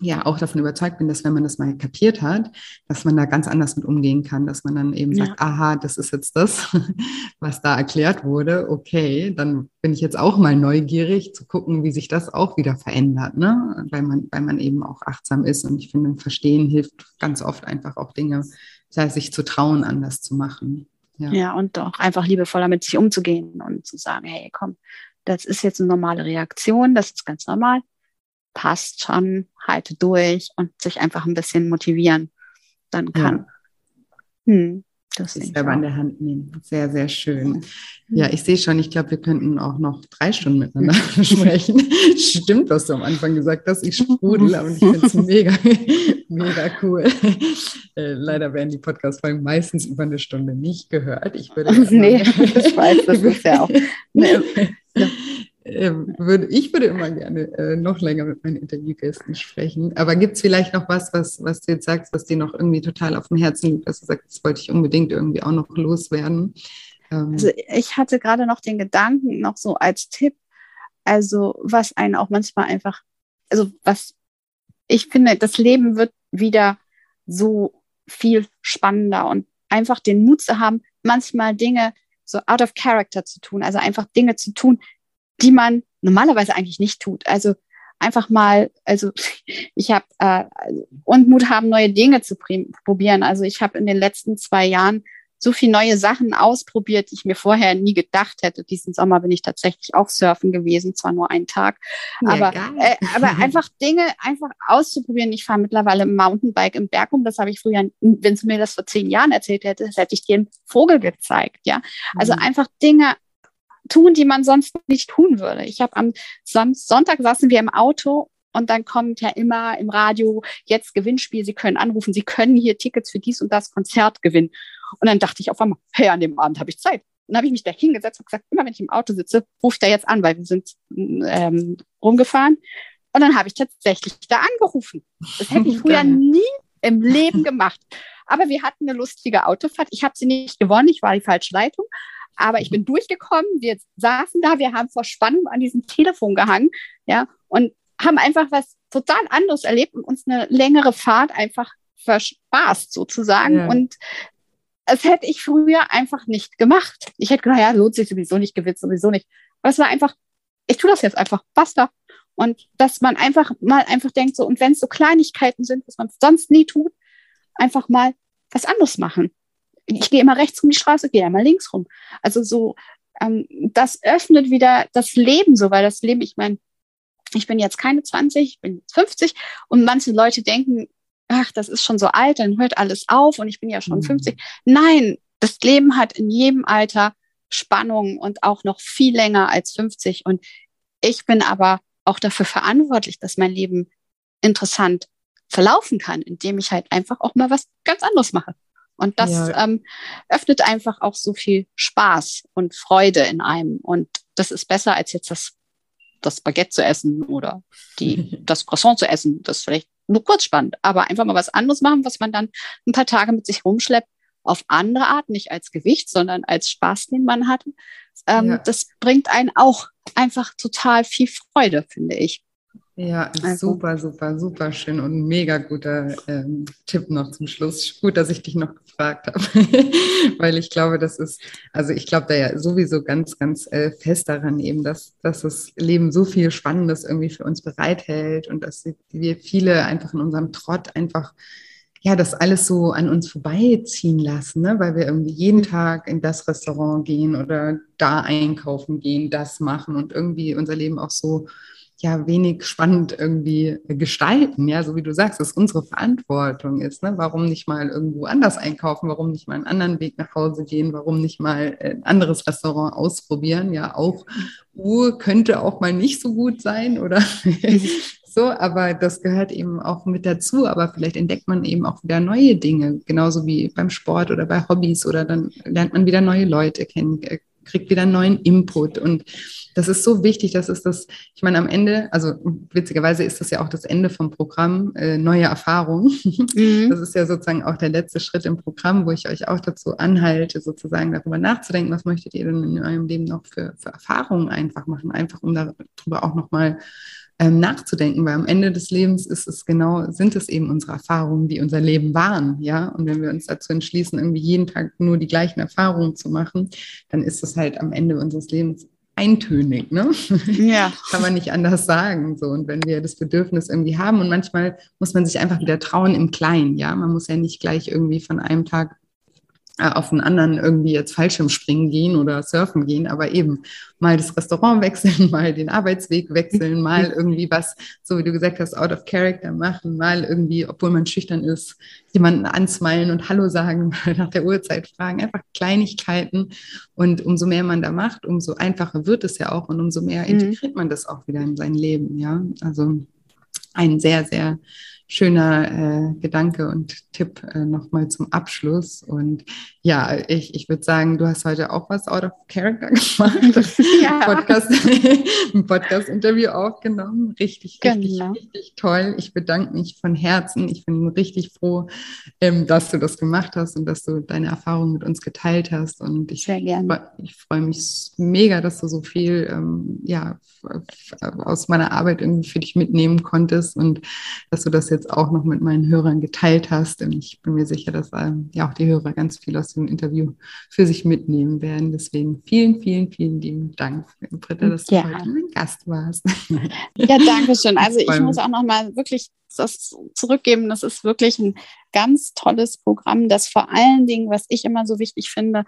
ja auch davon überzeugt bin, dass wenn man das mal kapiert hat, dass man da ganz anders mit umgehen kann, dass man dann eben ja. sagt, aha, das ist jetzt das, was da erklärt wurde. Okay, dann bin ich jetzt auch mal neugierig zu gucken, wie sich das auch wieder verändert, ne? weil, man, weil man eben auch achtsam ist. Und ich finde, Verstehen hilft ganz oft einfach auch Dinge, sich zu trauen, anders zu machen. Ja. ja, und auch einfach liebevoller mit sich umzugehen und zu sagen, hey, komm, das ist jetzt eine normale Reaktion, das ist ganz normal passt schon, halte durch und sich einfach ein bisschen motivieren, dann kann. Ja. Hm, das sich selber an der Hand nehmen. Sehr, sehr schön. Ja, ich sehe schon, ich glaube, wir könnten auch noch drei Stunden miteinander sprechen. Stimmt, was du am Anfang gesagt hast. Ich sprudel, aber ich finde es mega, mega cool. Äh, leider werden die Podcast-Folgen meistens über eine Stunde nicht gehört. Ich würde nee, ich weiß, das ist ja auch. Ne, ja. Ähm, würde, ich würde immer gerne äh, noch länger mit meinen Interviewgästen sprechen. Aber gibt es vielleicht noch was, was, was du jetzt sagst, was dir noch irgendwie total auf dem Herzen liegt, dass du sagst, das wollte ich unbedingt irgendwie auch noch loswerden? Ähm. Also ich hatte gerade noch den Gedanken, noch so als Tipp, also was einen auch manchmal einfach, also was ich finde, das Leben wird wieder so viel spannender und einfach den Mut zu haben, manchmal Dinge so out of character zu tun, also einfach Dinge zu tun, die man normalerweise eigentlich nicht tut. Also einfach mal, also ich habe äh, und Mut haben, neue Dinge zu probieren. Also ich habe in den letzten zwei Jahren so viele neue Sachen ausprobiert, die ich mir vorher nie gedacht hätte. Diesen Sommer bin ich tatsächlich auch surfen gewesen, zwar nur einen Tag, ja, aber, äh, aber einfach Dinge einfach auszuprobieren. Ich fahre mittlerweile Mountainbike im Berg um. Das habe ich früher, wenn du mir das vor zehn Jahren erzählt hättest, hätte ich dir einen Vogel gezeigt. Ja, also mhm. einfach Dinge tun, die man sonst nicht tun würde. Ich habe am Sonntag saßen wir im Auto und dann kommt ja immer im Radio jetzt Gewinnspiel. Sie können anrufen, Sie können hier Tickets für dies und das Konzert gewinnen. Und dann dachte ich auf einmal, hey, an dem Abend habe ich Zeit. Und dann habe ich mich da hingesetzt und gesagt, immer wenn ich im Auto sitze, rufe ich da jetzt an, weil wir sind ähm, rumgefahren. Und dann habe ich tatsächlich da angerufen. Das hätte ich früher nie im Leben gemacht. Aber wir hatten eine lustige Autofahrt. Ich habe sie nicht gewonnen, ich war die falsche Leitung. Aber ich bin durchgekommen, wir saßen da, wir haben vor Spannung an diesem Telefon gehangen, ja, und haben einfach was total anderes erlebt und uns eine längere Fahrt einfach verspaßt sozusagen. Ja. Und das hätte ich früher einfach nicht gemacht. Ich hätte gedacht, ja, lohnt sich sowieso nicht, gewinnt sowieso nicht. Aber es war einfach, ich tue das jetzt einfach, basta. Und dass man einfach mal einfach denkt, so, und wenn es so Kleinigkeiten sind, was man sonst nie tut, einfach mal was anderes machen ich gehe immer rechts um die Straße, gehe immer links rum. Also so, ähm, das öffnet wieder das Leben so, weil das Leben, ich meine, ich bin jetzt keine 20, ich bin jetzt 50 und manche Leute denken, ach, das ist schon so alt, dann hört alles auf und ich bin ja schon mhm. 50. Nein, das Leben hat in jedem Alter Spannung und auch noch viel länger als 50 und ich bin aber auch dafür verantwortlich, dass mein Leben interessant verlaufen kann, indem ich halt einfach auch mal was ganz anderes mache. Und das ja. ähm, öffnet einfach auch so viel Spaß und Freude in einem. Und das ist besser als jetzt das, das Baguette zu essen oder die, das Croissant zu essen. Das ist vielleicht nur kurz spannend, aber einfach mal was anderes machen, was man dann ein paar Tage mit sich rumschleppt, auf andere Art, nicht als Gewicht, sondern als Spaß, den man hatte. Ähm, ja. Das bringt einen auch einfach total viel Freude, finde ich. Ja, also. super, super, super schön und mega guter ähm, Tipp noch zum Schluss. Gut, dass ich dich noch gefragt habe, weil ich glaube, das ist, also ich glaube da ja sowieso ganz, ganz äh, fest daran eben, dass, dass das Leben so viel Spannendes irgendwie für uns bereithält und dass wir viele einfach in unserem Trott einfach ja, das alles so an uns vorbeiziehen lassen, ne? weil wir irgendwie jeden Tag in das Restaurant gehen oder da einkaufen gehen, das machen und irgendwie unser Leben auch so ja wenig spannend irgendwie gestalten, ja, so wie du sagst, dass unsere Verantwortung ist, ne? Warum nicht mal irgendwo anders einkaufen, warum nicht mal einen anderen Weg nach Hause gehen, warum nicht mal ein anderes Restaurant ausprobieren, ja, auch Uhr könnte auch mal nicht so gut sein oder so, aber das gehört eben auch mit dazu, aber vielleicht entdeckt man eben auch wieder neue Dinge, genauso wie beim Sport oder bei Hobbys oder dann lernt man wieder neue Leute kennen, kriegt wieder neuen Input. Und das ist so wichtig, das ist das, ich meine, am Ende, also witzigerweise ist das ja auch das Ende vom Programm, äh, neue Erfahrungen. Mhm. Das ist ja sozusagen auch der letzte Schritt im Programm, wo ich euch auch dazu anhalte, sozusagen darüber nachzudenken, was möchtet ihr denn in eurem Leben noch für, für Erfahrungen einfach machen, einfach um darüber auch nochmal ähm, nachzudenken, weil am Ende des Lebens ist es genau, sind es eben unsere Erfahrungen, die unser Leben waren, ja. Und wenn wir uns dazu entschließen, irgendwie jeden Tag nur die gleichen Erfahrungen zu machen, dann ist es halt am Ende unseres Lebens eintönig, ne? Ja. Kann man nicht anders sagen. So. Und wenn wir das Bedürfnis irgendwie haben und manchmal muss man sich einfach wieder trauen im Kleinen, ja. Man muss ja nicht gleich irgendwie von einem Tag auf einen anderen irgendwie jetzt Fallschirmspringen gehen oder surfen gehen, aber eben mal das Restaurant wechseln, mal den Arbeitsweg wechseln, mal irgendwie was, so wie du gesagt hast, out of character machen, mal irgendwie, obwohl man schüchtern ist, jemanden ansmeilen und Hallo sagen, nach der Uhrzeit fragen, einfach Kleinigkeiten. Und umso mehr man da macht, umso einfacher wird es ja auch und umso mehr mhm. integriert man das auch wieder in sein Leben, ja. Also ein sehr, sehr schöner äh, Gedanke und Tipp äh, nochmal zum Abschluss. Und ja, ich, ich würde sagen, du hast heute auch was out of character gemacht. Ja. Podcast, ein Podcast-Interview aufgenommen. Richtig, genau. richtig, richtig toll. Ich bedanke mich von Herzen. Ich bin richtig froh, ähm, dass du das gemacht hast und dass du deine Erfahrungen mit uns geteilt hast. Und ich, Sehr gerne. ich freue mich mega, dass du so viel ähm, ja, aus meiner Arbeit irgendwie für dich mitnehmen konntest und dass du das jetzt auch noch mit meinen Hörern geteilt hast. Und ich bin mir sicher, dass ähm, ja auch die Hörer ganz viel aus dem Interview für sich mitnehmen werden. Deswegen vielen, vielen, vielen lieben Dank, Britta, dass du ja. heute mein Gast warst. Ja, danke schön. Also ich muss auch noch mal wirklich das zurückgeben. Das ist wirklich ein ganz tolles Programm, das vor allen Dingen, was ich immer so wichtig finde,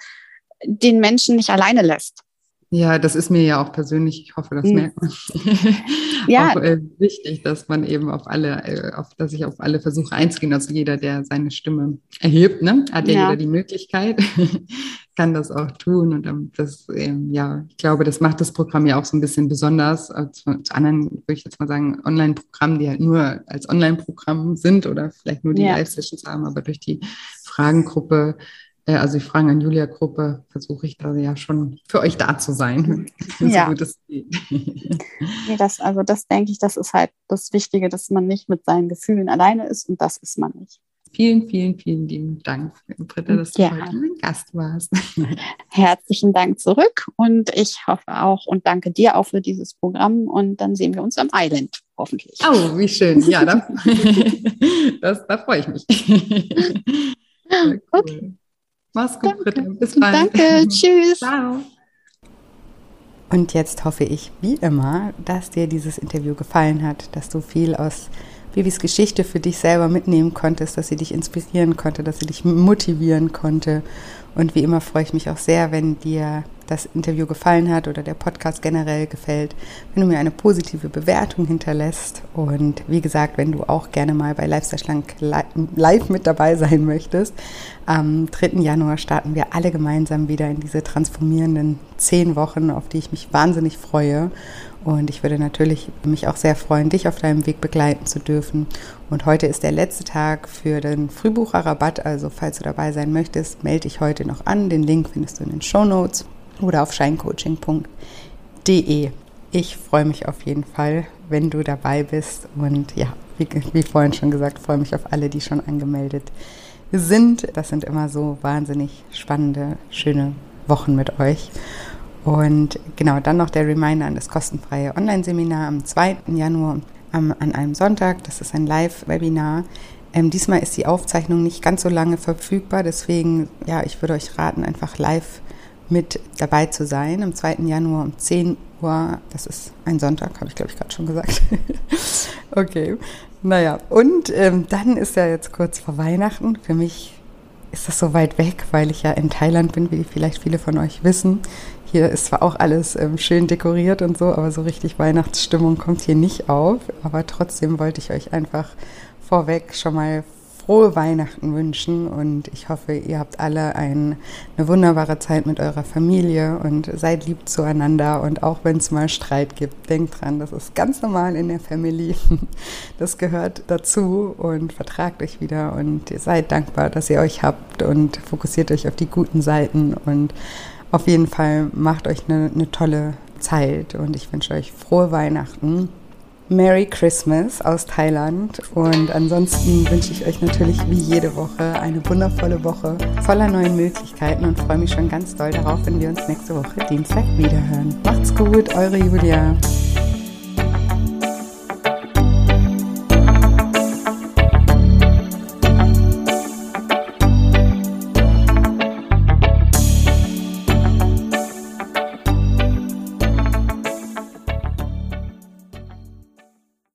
den Menschen nicht alleine lässt. Ja, das ist mir ja auch persönlich, ich hoffe, das hm. merkt man. ja. auch äh, wichtig, dass man eben auf alle, äh, auf, dass ich auf alle versuche einzugehen. Also jeder, der seine Stimme erhebt, ne, hat ja, ja jeder die Möglichkeit, kann das auch tun. Und ähm, das, ähm, ja, ich glaube, das macht das Programm ja auch so ein bisschen besonders als zu anderen, würde ich jetzt mal sagen, Online-Programmen, die halt nur als Online-Programm sind oder vielleicht nur die ja. Live-Sessions haben, aber durch die Fragengruppe also die Fragen an Julia-Gruppe versuche ich da ja schon für euch da zu sein, ja. so nee, das, also das denke ich, das ist halt das Wichtige, dass man nicht mit seinen Gefühlen alleine ist und das ist man nicht. Vielen, vielen, vielen lieben Dank, Britta, dass du ja. heute mein Gast warst. Herzlichen Dank zurück und ich hoffe auch und danke dir auch für dieses Programm und dann sehen wir uns am Island, hoffentlich. Oh, wie schön. Ja, da, das, da freue ich mich. Cool. Gut. Mach's gut, Britta. Bis bald. Danke, tschüss. Ciao. Und jetzt hoffe ich, wie immer, dass dir dieses Interview gefallen hat, dass du viel aus Bibis Geschichte für dich selber mitnehmen konntest, dass sie dich inspirieren konnte, dass sie dich motivieren konnte. Und wie immer freue ich mich auch sehr, wenn dir das Interview gefallen hat oder der Podcast generell gefällt, wenn du mir eine positive Bewertung hinterlässt. Und wie gesagt, wenn du auch gerne mal bei Lifestyle Schlank live mit dabei sein möchtest, am 3. Januar starten wir alle gemeinsam wieder in diese transformierenden zehn Wochen, auf die ich mich wahnsinnig freue. Und ich würde natürlich mich auch sehr freuen, dich auf deinem Weg begleiten zu dürfen. Und heute ist der letzte Tag für den Frühbucherrabatt. Also falls du dabei sein möchtest, melde dich heute noch an. Den Link findest du in den Show Notes oder auf scheincoaching.de. Ich freue mich auf jeden Fall, wenn du dabei bist. Und ja, wie, wie vorhin schon gesagt, freue mich auf alle, die schon angemeldet sind. Das sind immer so wahnsinnig spannende, schöne Wochen mit euch. Und genau, dann noch der Reminder an das kostenfreie Online-Seminar am 2. Januar am, an einem Sonntag. Das ist ein Live-Webinar. Ähm, diesmal ist die Aufzeichnung nicht ganz so lange verfügbar, deswegen, ja, ich würde euch raten, einfach live mit dabei zu sein am 2. Januar um 10 Uhr. Das ist ein Sonntag, habe ich glaube ich gerade schon gesagt. okay. Naja, und ähm, dann ist ja jetzt kurz vor Weihnachten. Für mich ist das so weit weg, weil ich ja in Thailand bin, wie vielleicht viele von euch wissen. Hier ist zwar auch alles ähm, schön dekoriert und so, aber so richtig Weihnachtsstimmung kommt hier nicht auf. Aber trotzdem wollte ich euch einfach vorweg schon mal frohe Weihnachten wünschen. Und ich hoffe, ihr habt alle ein, eine wunderbare Zeit mit eurer Familie und seid lieb zueinander. Und auch wenn es mal Streit gibt, denkt dran, das ist ganz normal in der Family. Das gehört dazu. Und vertragt euch wieder. Und seid dankbar, dass ihr euch habt. Und fokussiert euch auf die guten Seiten. Und Auf jeden Fall macht euch eine, eine tolle Zeit und ich wünsche euch frohe Weihnachten. Merry Christmas aus Thailand. Und ansonsten wünsche ich euch natürlich wie jede Woche eine wundervolle Woche voller neuen Möglichkeiten und freue mich schon ganz doll darauf, wenn wir uns nächste Woche Dienstag wiederhören. Macht's gut, eure Julia.